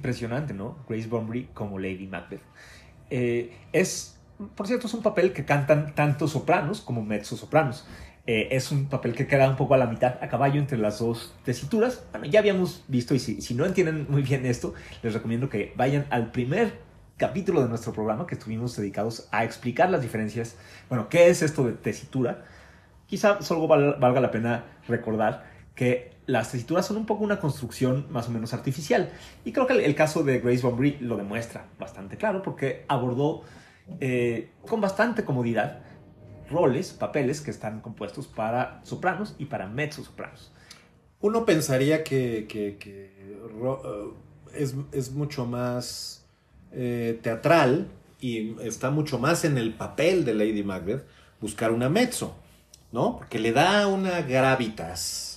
impresionante, ¿no? Grace Bunbury como Lady Macbeth. Eh, es, por cierto, es un papel que cantan tanto sopranos como mezzosopranos. Eh, es un papel que queda un poco a la mitad, a caballo entre las dos tesituras. Bueno, ya habíamos visto, y si, si no entienden muy bien esto, les recomiendo que vayan al primer capítulo de nuestro programa que estuvimos dedicados a explicar las diferencias. Bueno, ¿qué es esto de tesitura? Quizá solo val- valga la pena recordar que las tesituras son un poco una construcción más o menos artificial. Y creo que el, caso de Grace Bunbury lo demuestra bastante claro porque abordó eh, con bastante comodidad roles, papeles que están compuestos para sopranos y para mezzosopranos. Uno pensaría que, eh, es, es mucho más eh, teatral y está mucho más en el papel de Lady Macbeth buscar una mezzo, ¿no? Porque le da una gravitas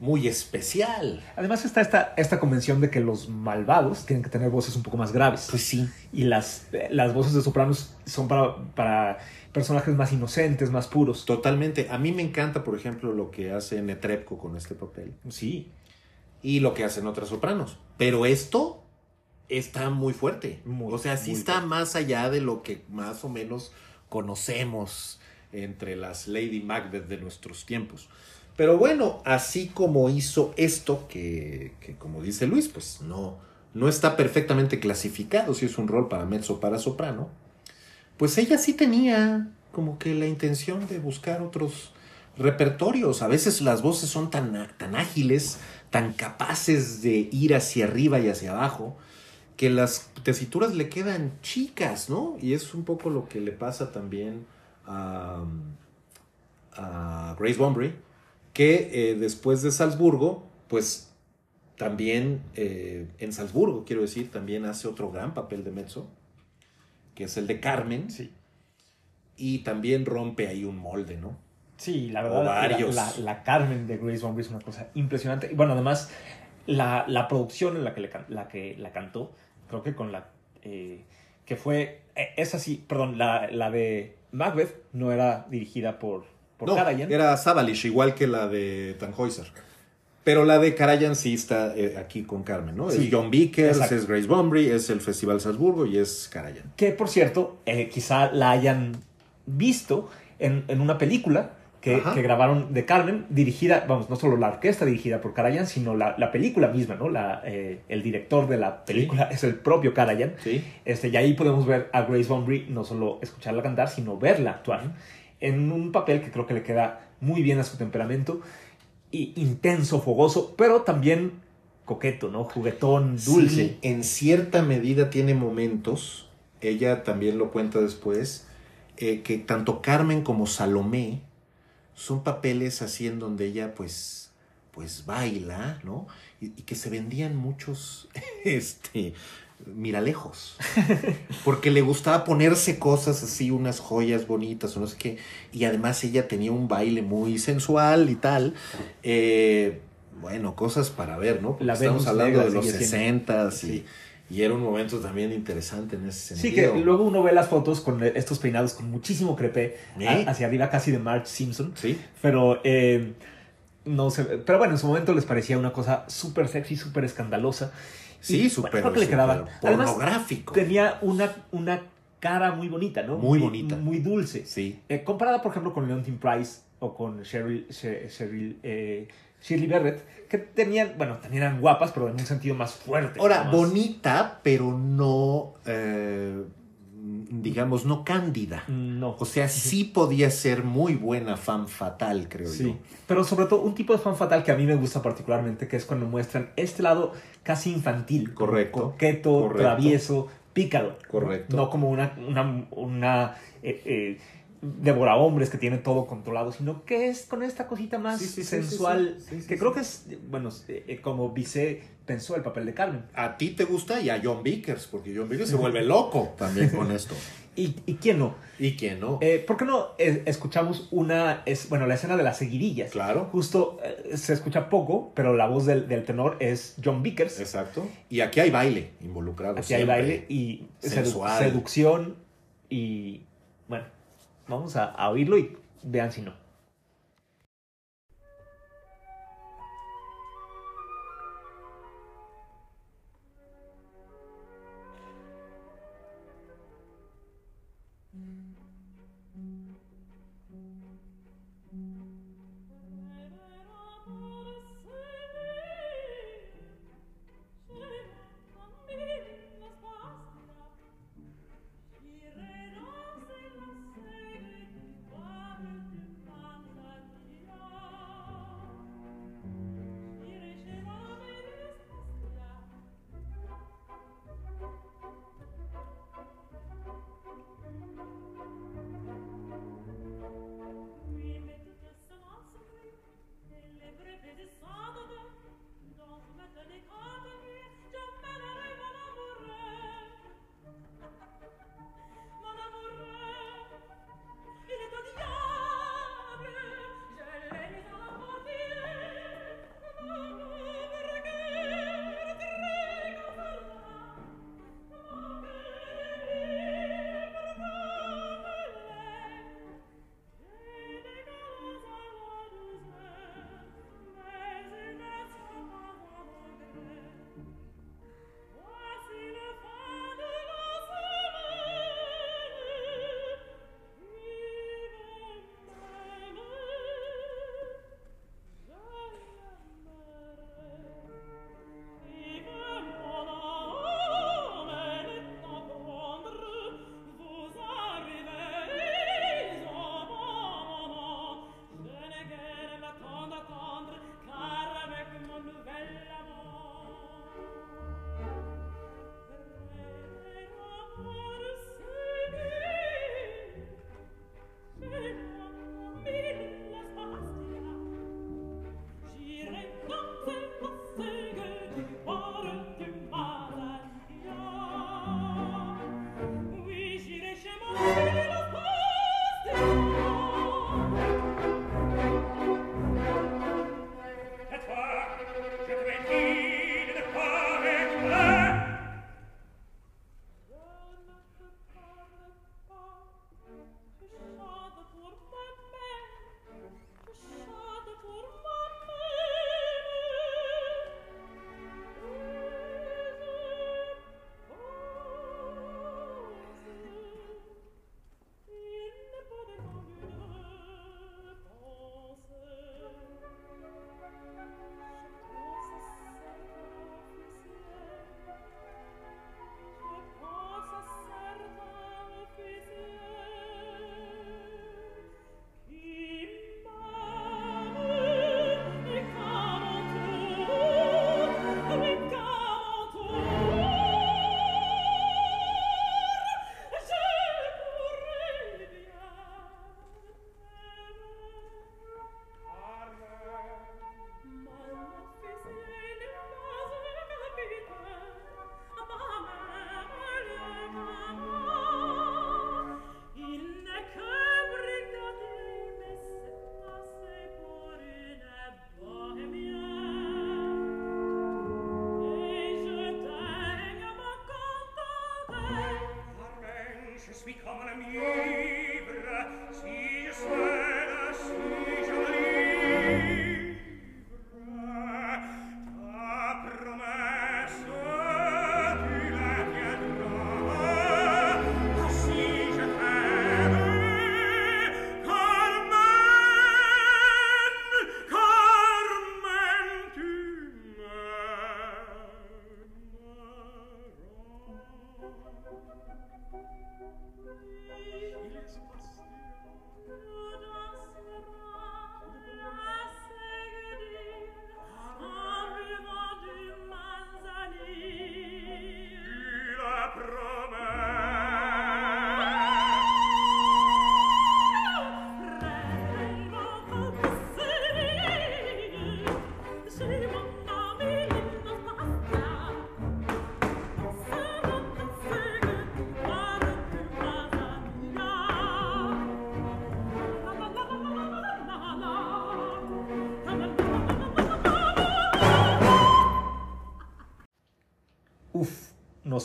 muy especial. Además está esta, esta convención de que los malvados tienen que tener voces un poco más graves. Pues sí. y las, las voces de sopranos son para, para personajes más inocentes, más puros. Totalmente. A mí me encanta, por ejemplo, lo que hace Netrebko con este papel Sí, y lo que hacen otras sopranos. Pero esto está muy fuerte. Muy, o sea, sí está fuerte. más allá de lo que más o menos conocemos entre las Lady Macbeth de nuestros tiempos. Pero bueno, así como hizo esto, que, que como dice Luis, pues no, no está perfectamente clasificado si es un rol para mezzo o para soprano, pues ella sí tenía como que la intención de buscar otros repertorios. A veces las voces son tan, tan ágiles, tan capaces de ir hacia arriba y hacia abajo, que las tesituras le quedan chicas, ¿no? Y es un poco lo que le pasa también a, Grace Bunbury, que eh, después de Salzburgo, pues también eh, en Salzburgo, quiero decir, también hace otro gran papel de mezzo, que es el de Carmen. Sí. Y también rompe ahí un molde, ¿no? Sí, la verdad, la, varios. la- la Carmen de Grace Bombay es una cosa impresionante. Y bueno, además, la, la producción en la que, le la que la cantó, creo que con la... eh, que fue... eh, esa sí, perdón, la, la de Macbeth no era dirigida por, por no, Karajan. era Savalish, igual que la de Tannhäuser. Pero la de Karajan sí está eh, aquí con Carmen, ¿no? Sí, es John Vickers, exacto. es Grace Bumbry, es el Festival Salzburgo y es Karajan. Que, por cierto, eh, quizá la hayan visto en, en una película que, que grabaron de Carmen, dirigida, vamos, no solo la orquesta dirigida por Karajan, sino la, la película misma, ¿no? La, eh, el director de la película es el propio Karajan. ¿Sí? Este, y ahí podemos ver a Grace Bumbry, no solo escucharla cantar, sino verla actuar en un papel que creo que le queda muy bien a su temperamento, y intenso, fogoso, pero también coqueto, ¿no? Juguetón, dulce. Sí, en cierta medida tiene momentos, ella también lo cuenta después, eh, que tanto Carmen como Salomé son papeles así en donde ella pues, pues baila, ¿no? Y, y que se vendían muchos, este, miralejos. Porque le gustaba ponerse cosas así, unas joyas bonitas o no sé qué. Y además ella tenía un baile muy sensual y tal. Eh, bueno, cosas para ver, ¿no? Porque La estamos Venus hablando de los sigue siendo. 60 y, Sí. y era un momento también interesante en ese Sí, sentido. que luego uno ve las fotos con estos peinados con muchísimo crepé ¿Eh? a- hacia arriba, casi de Marge Simpson. Sí, Pero eh, no sé. Pero bueno, en su momento les parecía una cosa súper sexy, súper escandalosa. Sí, súper bueno, le quedaba. Además, pornográfico. tenía una, una cara muy bonita, ¿no? Muy bonita. Muy dulce. Sí, Eh, comparada, por ejemplo, con Leontine Price o con Cheryl, Cheryl, eh, Shirley Barrett, que tenían, bueno, también eran guapas, pero en un sentido más fuerte. Ahora, más- bonita, pero no, eh, digamos, no cándida. No. O sea, sí podía ser muy buena fan fatal, creo Sí, yo. pero sobre todo un tipo de fan fatal que a mí me gusta particularmente, que es cuando muestran este lado casi infantil. Correcto, Coqueto, correcto. travieso, pícaro. Correcto. No como una, una, una eh, eh, devora hombres que tiene todo controlado, sino que es con esta cosita más Sí, sí, sí, sensual, sí, sí, sí, que sí, creo sí. que es, bueno, eh, eh, como Bizet pensó el papel de Carmen. A ti te gusta y a John Vickers, porque John Vickers se vuelve loco también con esto. ¿Y, y quién no? ¿Y quién no? Eh, ¿Por qué no eh, escuchamos una, es, bueno, la escena de las seguidillas? claro, Justo eh, se escucha poco, pero la voz del, del tenor es John Vickers. exacto. Y aquí hay baile involucrado. Aquí hay baile y sedu- seducción y bueno, vamos a, a oírlo y vean si no.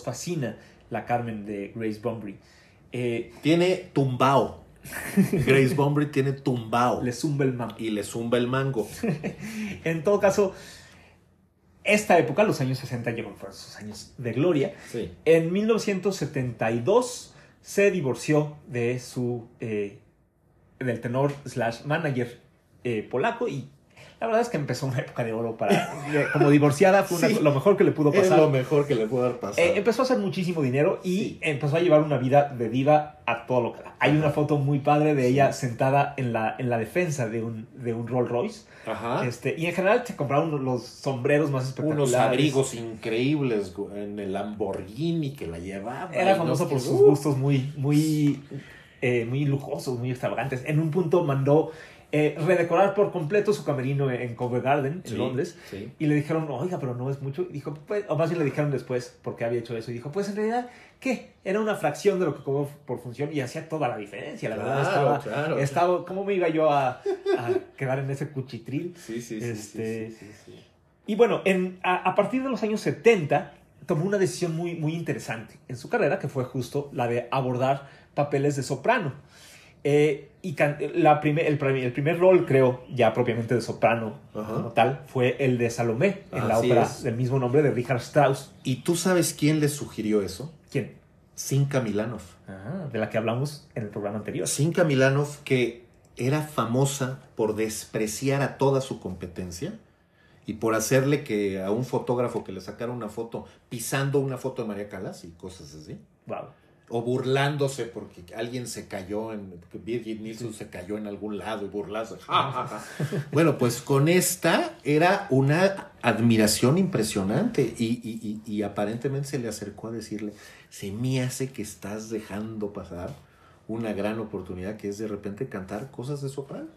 Fascina la Carmen de Grace Bumbry. Eh, Tiene tumbao. Grace Bumbry tiene tumbao. le zumba el mambo. Y le zumba el mango. En todo caso, esta época, los años 60, llevan fueron sus años de gloria. Sí. En 1972 se divorció de su eh, del tenor slash manager eh, polaco y la verdad es que empezó una época de oro para como divorciada fue una- Sí. lo mejor que le pudo Es pasar. lo mejor que le pudo haber pasado. Eh, empezó a hacer muchísimo dinero y Sí. empezó a llevar una vida de diva a todo lo que da. Hay una foto muy padre de ella sentada en la, en la defensa de un, de un Rolls Royce. Ajá. Este, y en general se compraron los sombreros más espectaculares. Unos abrigos increíbles en el Lamborghini que la llevaba. Era famosa no por sus uh, gustos muy, muy, eh, muy lujosos, muy extravagantes. En un punto mandó eh, redecorar por completo su camerino en Covent Garden, en Londres. sí. Y le dijeron, oiga, pero no es mucho. Y dijo, pues, o más bien le dijeron después por qué había hecho eso. Y dijo, pues en realidad, ¿qué? Era una fracción de lo que cobró por función y hacía toda la diferencia. La verdad, estaba, claro. estaba, ¿cómo me iba yo a, a quedar en ese cuchitril? Sí, sí, sí, Este- sí, sí, sí. Y bueno, en, a, a partir de los años 70 tomó una decisión muy, muy interesante en su carrera, que fue justo la de abordar papeles de soprano. Eh, y la prime- el, el primer rol, creo, ya propiamente de soprano Ajá. como tal, fue el de Salomé en la ópera es. del mismo nombre de Richard Strauss. ¿Y tú sabes quién le sugirió eso? ¿Quién? Sinka Milanov. Ah, de la que hablamos en el programa anterior. Sinka Milanov, que era famosa por despreciar a toda su competencia y por hacerle que a un fotógrafo que le sacara una foto pisando una foto de María Calas y cosas así. Wow. O burlándose porque alguien se cayó en. que Birgit Nilsson se cayó en algún lado y burlarse. Ja, ja, ja. bueno, pues con esta era una admiración impresionante y, y- y- y aparentemente se le acercó a decirle: Se me hace que estás dejando pasar una gran oportunidad que es de repente cantar cosas de soprano.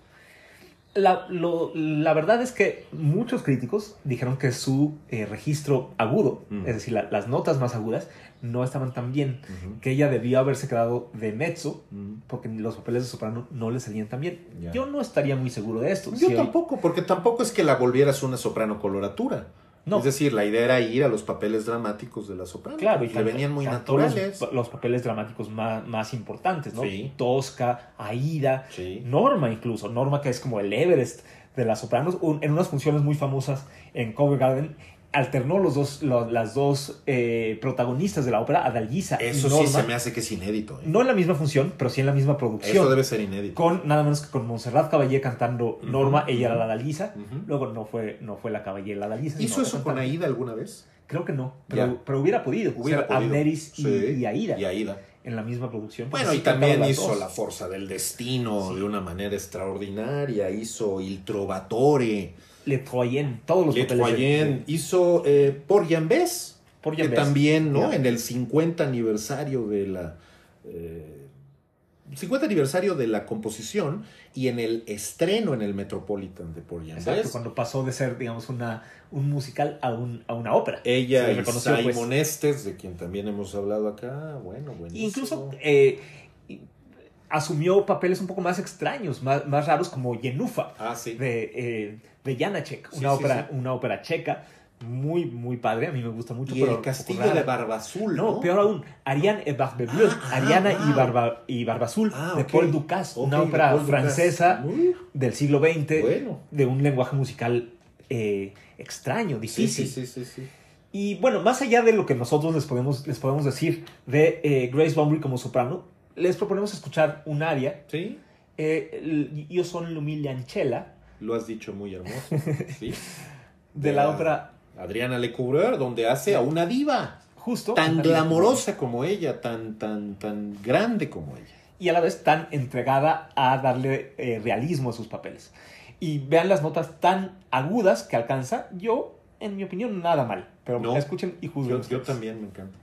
La, lo- la verdad es que muchos críticos dijeron que su eh, registro agudo, Mm. es decir, la- las notas más agudas, no estaban tan bien. que ella debió haberse quedado de mezzo porque los papeles de soprano no le salían tan bien. Yo no estaría muy seguro de esto. Yo Si hoy- tampoco, porque tampoco es que la volvieras una soprano coloratura. No. Es decir, la idea era ir a los papeles dramáticos de la soprano. Claro, y le venían muy los- naturales. Los, papeles dramáticos más, más importantes, ¿no? Sí. Tosca, Aida, Sí. Norma incluso. Norma que es como el Everest de las sopranos. Un- en unas funciones muy famosas en Covent Garden alternó los dos, lo- las dos eh, protagonistas de la ópera, Adalgisa y Eso Norma. sí se me hace que es inédito. ¿eh? No en la misma función, pero sí en la misma producción. Eso debe ser inédito. con nada menos que con Montserrat Caballé cantando Norma, ella era la. Ujú. Con no fue, no fue la Caballé la sino ¿Hizo eso con. Aida alguna vez? Creo que no, pero, pero hubiera podido. Hubiera podido. Amneris y, Sí, y Aida Y Aida. en la misma producción. porque Bueno, y también hizo dos. La Forza del Destino Sí. de una manera extraordinaria. Hizo Il Trovatore. Le Troyen, todos los Le Troyen. Hizo eh, Por Jambés. Por Que también, ¿no? En el 50 aniversario de la. eh, 50 aniversario de la composición y en el estreno en el Metropolitan de Por Exacto, Jambés. cuando pasó de ser, digamos, una, un musical a, un, a una ópera. Ella y pues. Simon Estes, de quien también hemos hablado acá. Bueno, bueno. Incluso eh, asumió papeles un poco más extraños, más, más raros, como Yenufa. Ah, sí. de, eh, de Janacek, Sí, una, ópera, una ópera checa, muy, muy padre, a mí me gusta mucho. Y pero el castillo de rara. Barbazul, ¿no? No, peor aún, Ariane et Barbebleu, Ah, ah, Ariana y, ah. Barba, y Barbazul, Ah, de. Paul Dukas, Ok, una ópera francesa del siglo XX, bueno. de un lenguaje musical eh, extraño, difícil. sí, sí, sí, sí. Y bueno, más allá de lo que nosotros les podemos, les podemos decir de eh, Grace Bumbry como soprano, les proponemos escuchar un aria, Sí, eh, Io son l'umiliancella, lo has dicho muy hermoso. Sí. de la ópera Adriana Lecouvreur, donde hace a una diva. Justo. Tan glamorosa como ella, tan, tan, tan grande como ella. y a la vez tan entregada a darle eh, realismo a sus papeles. Y vean las notas tan agudas que alcanza. Yo, en mi opinión, nada mal. Pero No. escuchen y juzguen. Yo, yo también me encanta.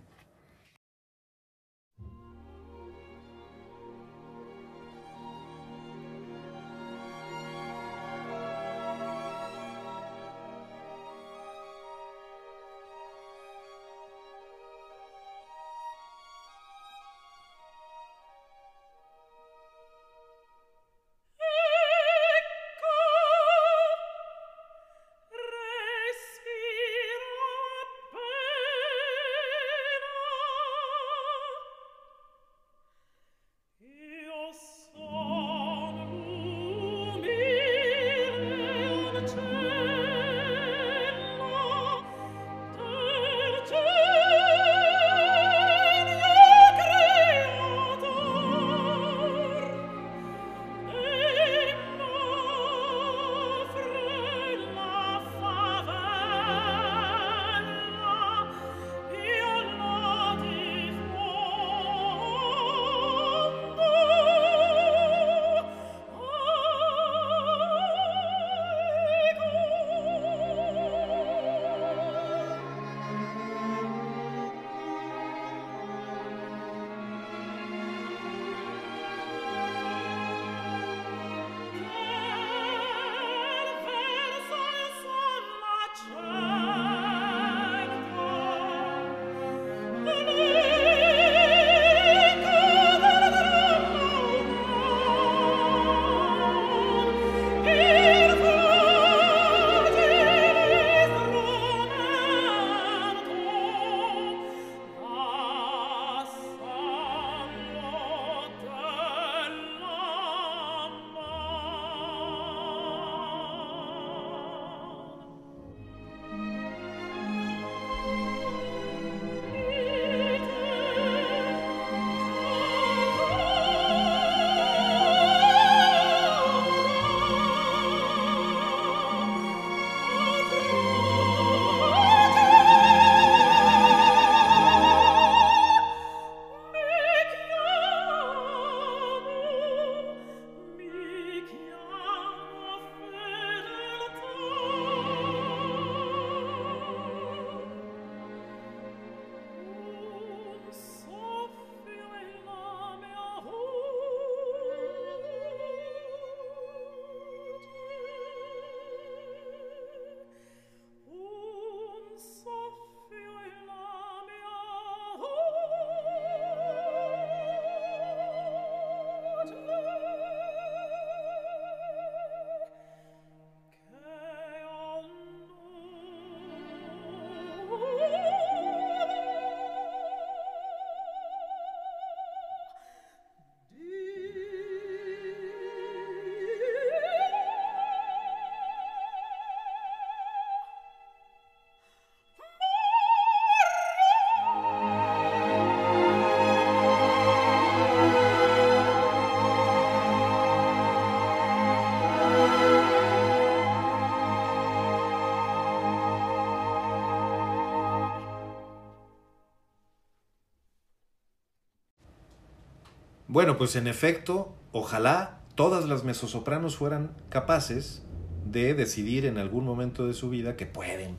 Bueno, pues en efecto, ojalá todas las mezzosopranos fueran capaces de decidir en algún momento de su vida que pueden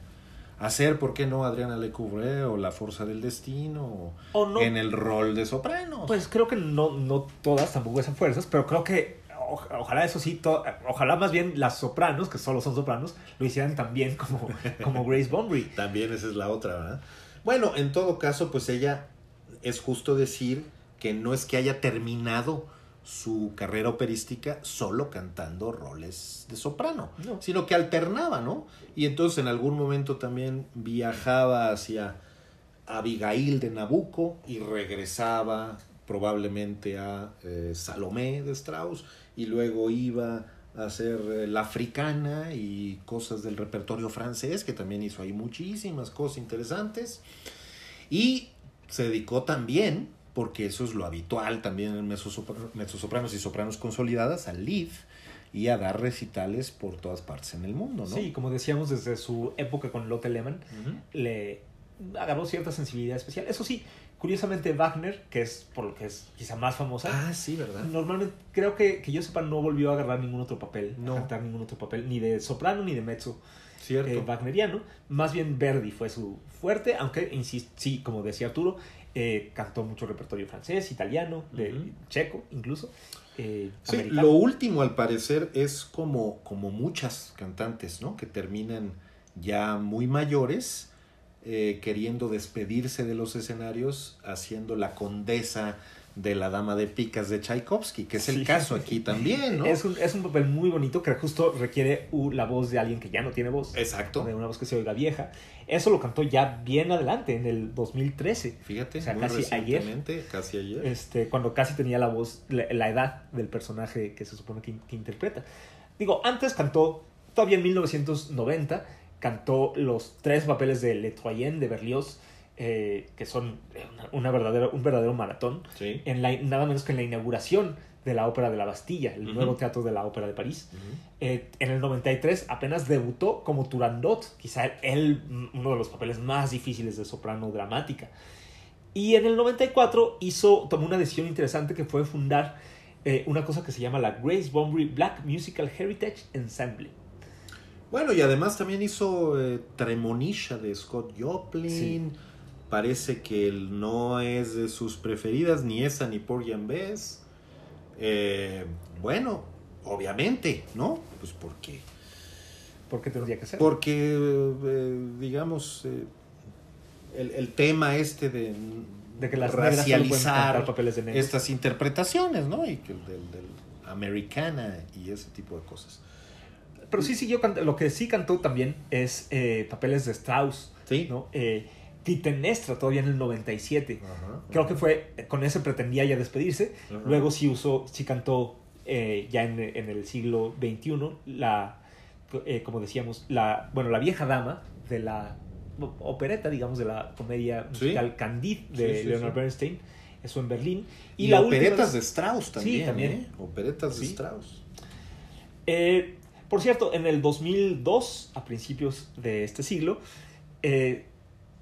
hacer, ¿por qué no Adriana Lecouvreur o La Fuerza del Destino o no. en el rol de sopranos? Pues creo que no, no todas tampoco esas fuerzas, pero creo que o- ojalá eso sí, to- ojalá más bien las sopranos, que solo son sopranos, lo hicieran también como, como Grace Bunbury. También esa es la otra, ¿verdad? Bueno, en todo caso, pues ella es justo decir que no es que haya terminado su carrera operística solo cantando roles de soprano, No. sino que alternaba, ¿no? Y entonces en algún momento también viajaba hacia Abigail de Nabucco y regresaba probablemente a eh, Salomé de Strauss y luego iba a hacer eh, La Africana y cosas del repertorio francés, que también hizo ahí muchísimas cosas interesantes. Y se dedicó también, porque eso es lo habitual también en mezzosopra- mezzosopranos y sopranos consolidadas, al lead y a dar recitales por todas partes en el mundo, ¿no? Sí, como decíamos desde su época con Lotte Lehmann, le agarró cierta sensibilidad especial. Eso sí, curiosamente Wagner, que es por lo que es quizá más famosa, Ah, sí, ¿verdad? normalmente creo que, que yo sepa no volvió a agarrar ningún otro papel, No. a cantar ningún otro papel, ni de soprano ni de mezzo. Eh, wagneriano. Más bien Verdi fue su fuerte, aunque, insisto, sí, como decía Arturo, eh, cantó mucho repertorio francés, italiano, de, checo incluso. eh, Sí, americano. lo último al parecer es como, como muchas cantantes, ¿no? Que terminan ya muy mayores, eh, queriendo despedirse de los escenarios, haciendo la condesa de la dama de picas de Tchaikovsky, que es el Sí. caso aquí también, ¿no? Es un, es un papel muy bonito que justo requiere la voz de alguien que ya no tiene voz. Exacto. De una voz que se oiga vieja. Eso lo cantó ya bien adelante, en el 2013. Fíjate, O sea, muy casi ayer. casi ayer. Este, cuando casi tenía la voz, la, la edad del personaje que se supone que, que interpreta. Digo, antes cantó, todavía en 1990, cantó los tres papeles de Le Troyen de Berlioz, eh, que son una, una verdadera, un verdadero maratón, Sí. en la, nada menos que en la inauguración de la Ópera de la Bastilla, el nuevo teatro de la Ópera de París. Ujú. Eh, en el 93 apenas debutó como Turandot, quizá él uno de los papeles más difíciles de soprano dramática. Y en el 94 hizo, tomó una decisión interesante que fue fundar eh, una cosa que se llama la Grace Bunbury Black Musical Heritage Ensemble. Bueno, y además también hizo eh, Tremonisha de Scott Joplin. Parece que él no es de sus preferidas, ni esa ni Porgy and Bess. Eh, bueno, obviamente, ¿no? Pues porque, ¿Por qué tendría que ser? porque eh, digamos, eh, el, el tema este de, de que las racializar papeles de estas interpretaciones, ¿no? Y que el del, del americana y ese tipo de cosas. Pero sí siguió cantando. Lo que sí cantó también es eh, papeles de Strauss, Sí. ¿no? Eh, Clitemnestra todavía en el 97. Ajá, Creo que fue, con ese pretendía ya despedirse. Ajá. Luego sí usó, sí cantó eh, ya en, en el siglo XXI, la, eh, como decíamos, la, bueno, la vieja dama de la opereta, digamos, de la comedia Sí. musical Candide de Sí, sí, Leonard sí. Bernstein. Eso en Berlín. Y, la última operetas de Strauss también. también. ¿eh? Operetas de Sí. Strauss. Eh, por cierto, en el 2002, a principios de este siglo, eh,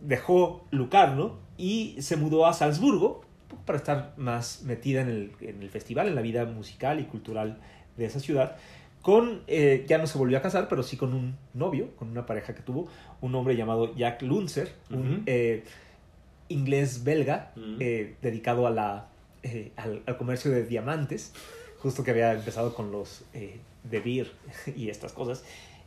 dejó Lucarno y se mudó a Salzburgo para estar más metida en el, en el festival, en la vida musical y cultural de esa ciudad. Con, eh, ya no se volvió a casar, pero sí con un novio, con una pareja que tuvo, un hombre llamado Jack Lunzer, un eh, inglés-belga Ujú. eh, dedicado a la, eh, al, al comercio de diamantes, justo que había empezado con los eh, de Beer y estas cosas.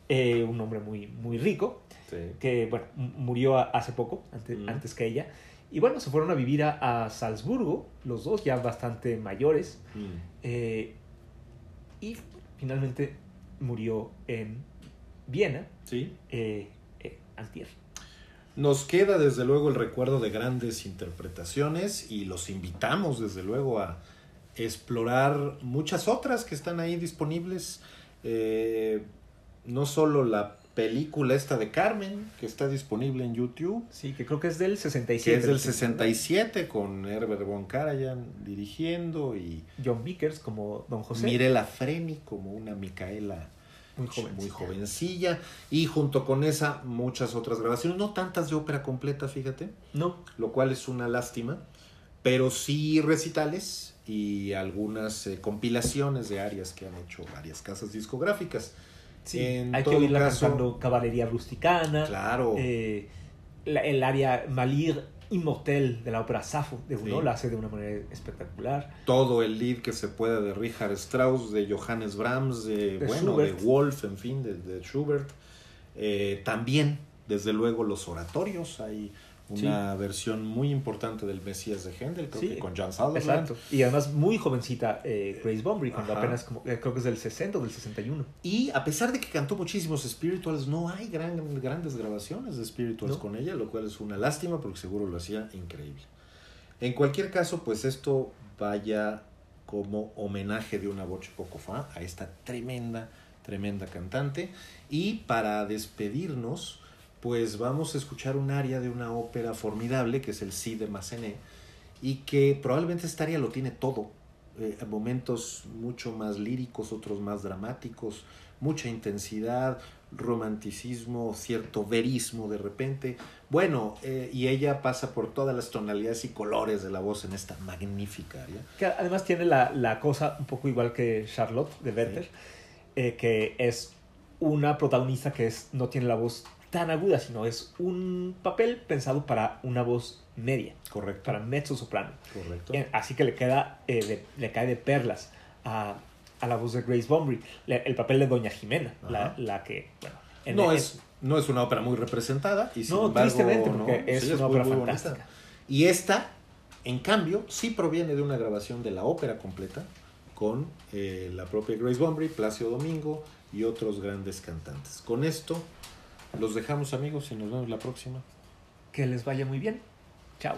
Un hombre muy, muy rico, Sí. que bueno, murió hace poco, antes, Mm. antes que ella. Y bueno, se fueron a vivir a, a Salzburgo, los dos ya bastante mayores. Mm. eh, y finalmente murió en Viena, Sí. eh, eh, antier. Nos queda desde luego el recuerdo de grandes interpretaciones y los invitamos desde luego a explorar muchas otras que están ahí disponibles. Eh, no solo la película esta de Carmen, que está disponible en YouTube, Sí, que creo que es del que 67. es del ¿no? 67 con Herbert von Karajan dirigiendo y John Vickers como Don José. Mirela Freni como una Micaela muy joven. muy jovencilla y junto con esa muchas otras grabaciones, no tantas de ópera completa, fíjate, No, lo cual es una lástima, pero sí recitales y algunas eh, compilaciones de áreas que han hecho varias casas discográficas. Sí. En hay que oírla caso- cantando Caballería Rusticana. Claro, eh, la- el área Malir Immortel de la ópera Safo de Gounod Sí. la hace de una manera espectacular. todo el lead que se puede de Richard Strauss, de Johannes Brahms, de, De bueno, Schubert. de Wolf, en fin, de, de Schubert. Eh, también, desde luego, los oratorios. Hay una versión muy importante del Mesías de Händel, creo Sí, que con Jan Sutherland. Exacto. Y además muy jovencita eh, Grace Bunbury, cuando Ajá. apenas como, eh, creo que es del 60 o del 61. Y a pesar de que cantó muchísimos spirituals, no hay gran- grandes grabaciones de spirituals No. con ella, lo cual es una lástima porque seguro lo hacía increíble. En cualquier caso, pues esto vaya como homenaje de una voce poco fa a esta tremenda, tremenda cantante. Y para despedirnos, pues vamos a escuchar un aria de una ópera formidable que es el Cid de Massenet y que probablemente esta área lo tiene todo. Eh, momentos mucho más líricos, otros más dramáticos, mucha intensidad, romanticismo, cierto verismo de repente. Bueno, eh, y ella pasa por todas las tonalidades y colores de la voz en esta magnífica área. Que además tiene la, la cosa un poco igual que Charlotte de Werther, eh, que es una protagonista que es, no tiene la voz tan aguda, sino es un papel pensado para una voz media, Correcto. para mezzo soprano. Correcto. Eh, Así que le, queda, eh, de- le cae de perlas a, a la voz de Grace Bunbury. Le- el papel de Doña Jimena, la, la que, bueno, en- no, en- es, no es una ópera muy representada. Y sin No, embargo, tristemente, no, es sí, una ópera muy fantástica. Y esta, en cambio, sí proviene de una grabación de la ópera completa con eh, la propia Grace Bunbury, Plácido Domingo y otros grandes cantantes. Con esto los dejamos amigos y nos vemos la próxima. Que les vaya muy bien. Chao.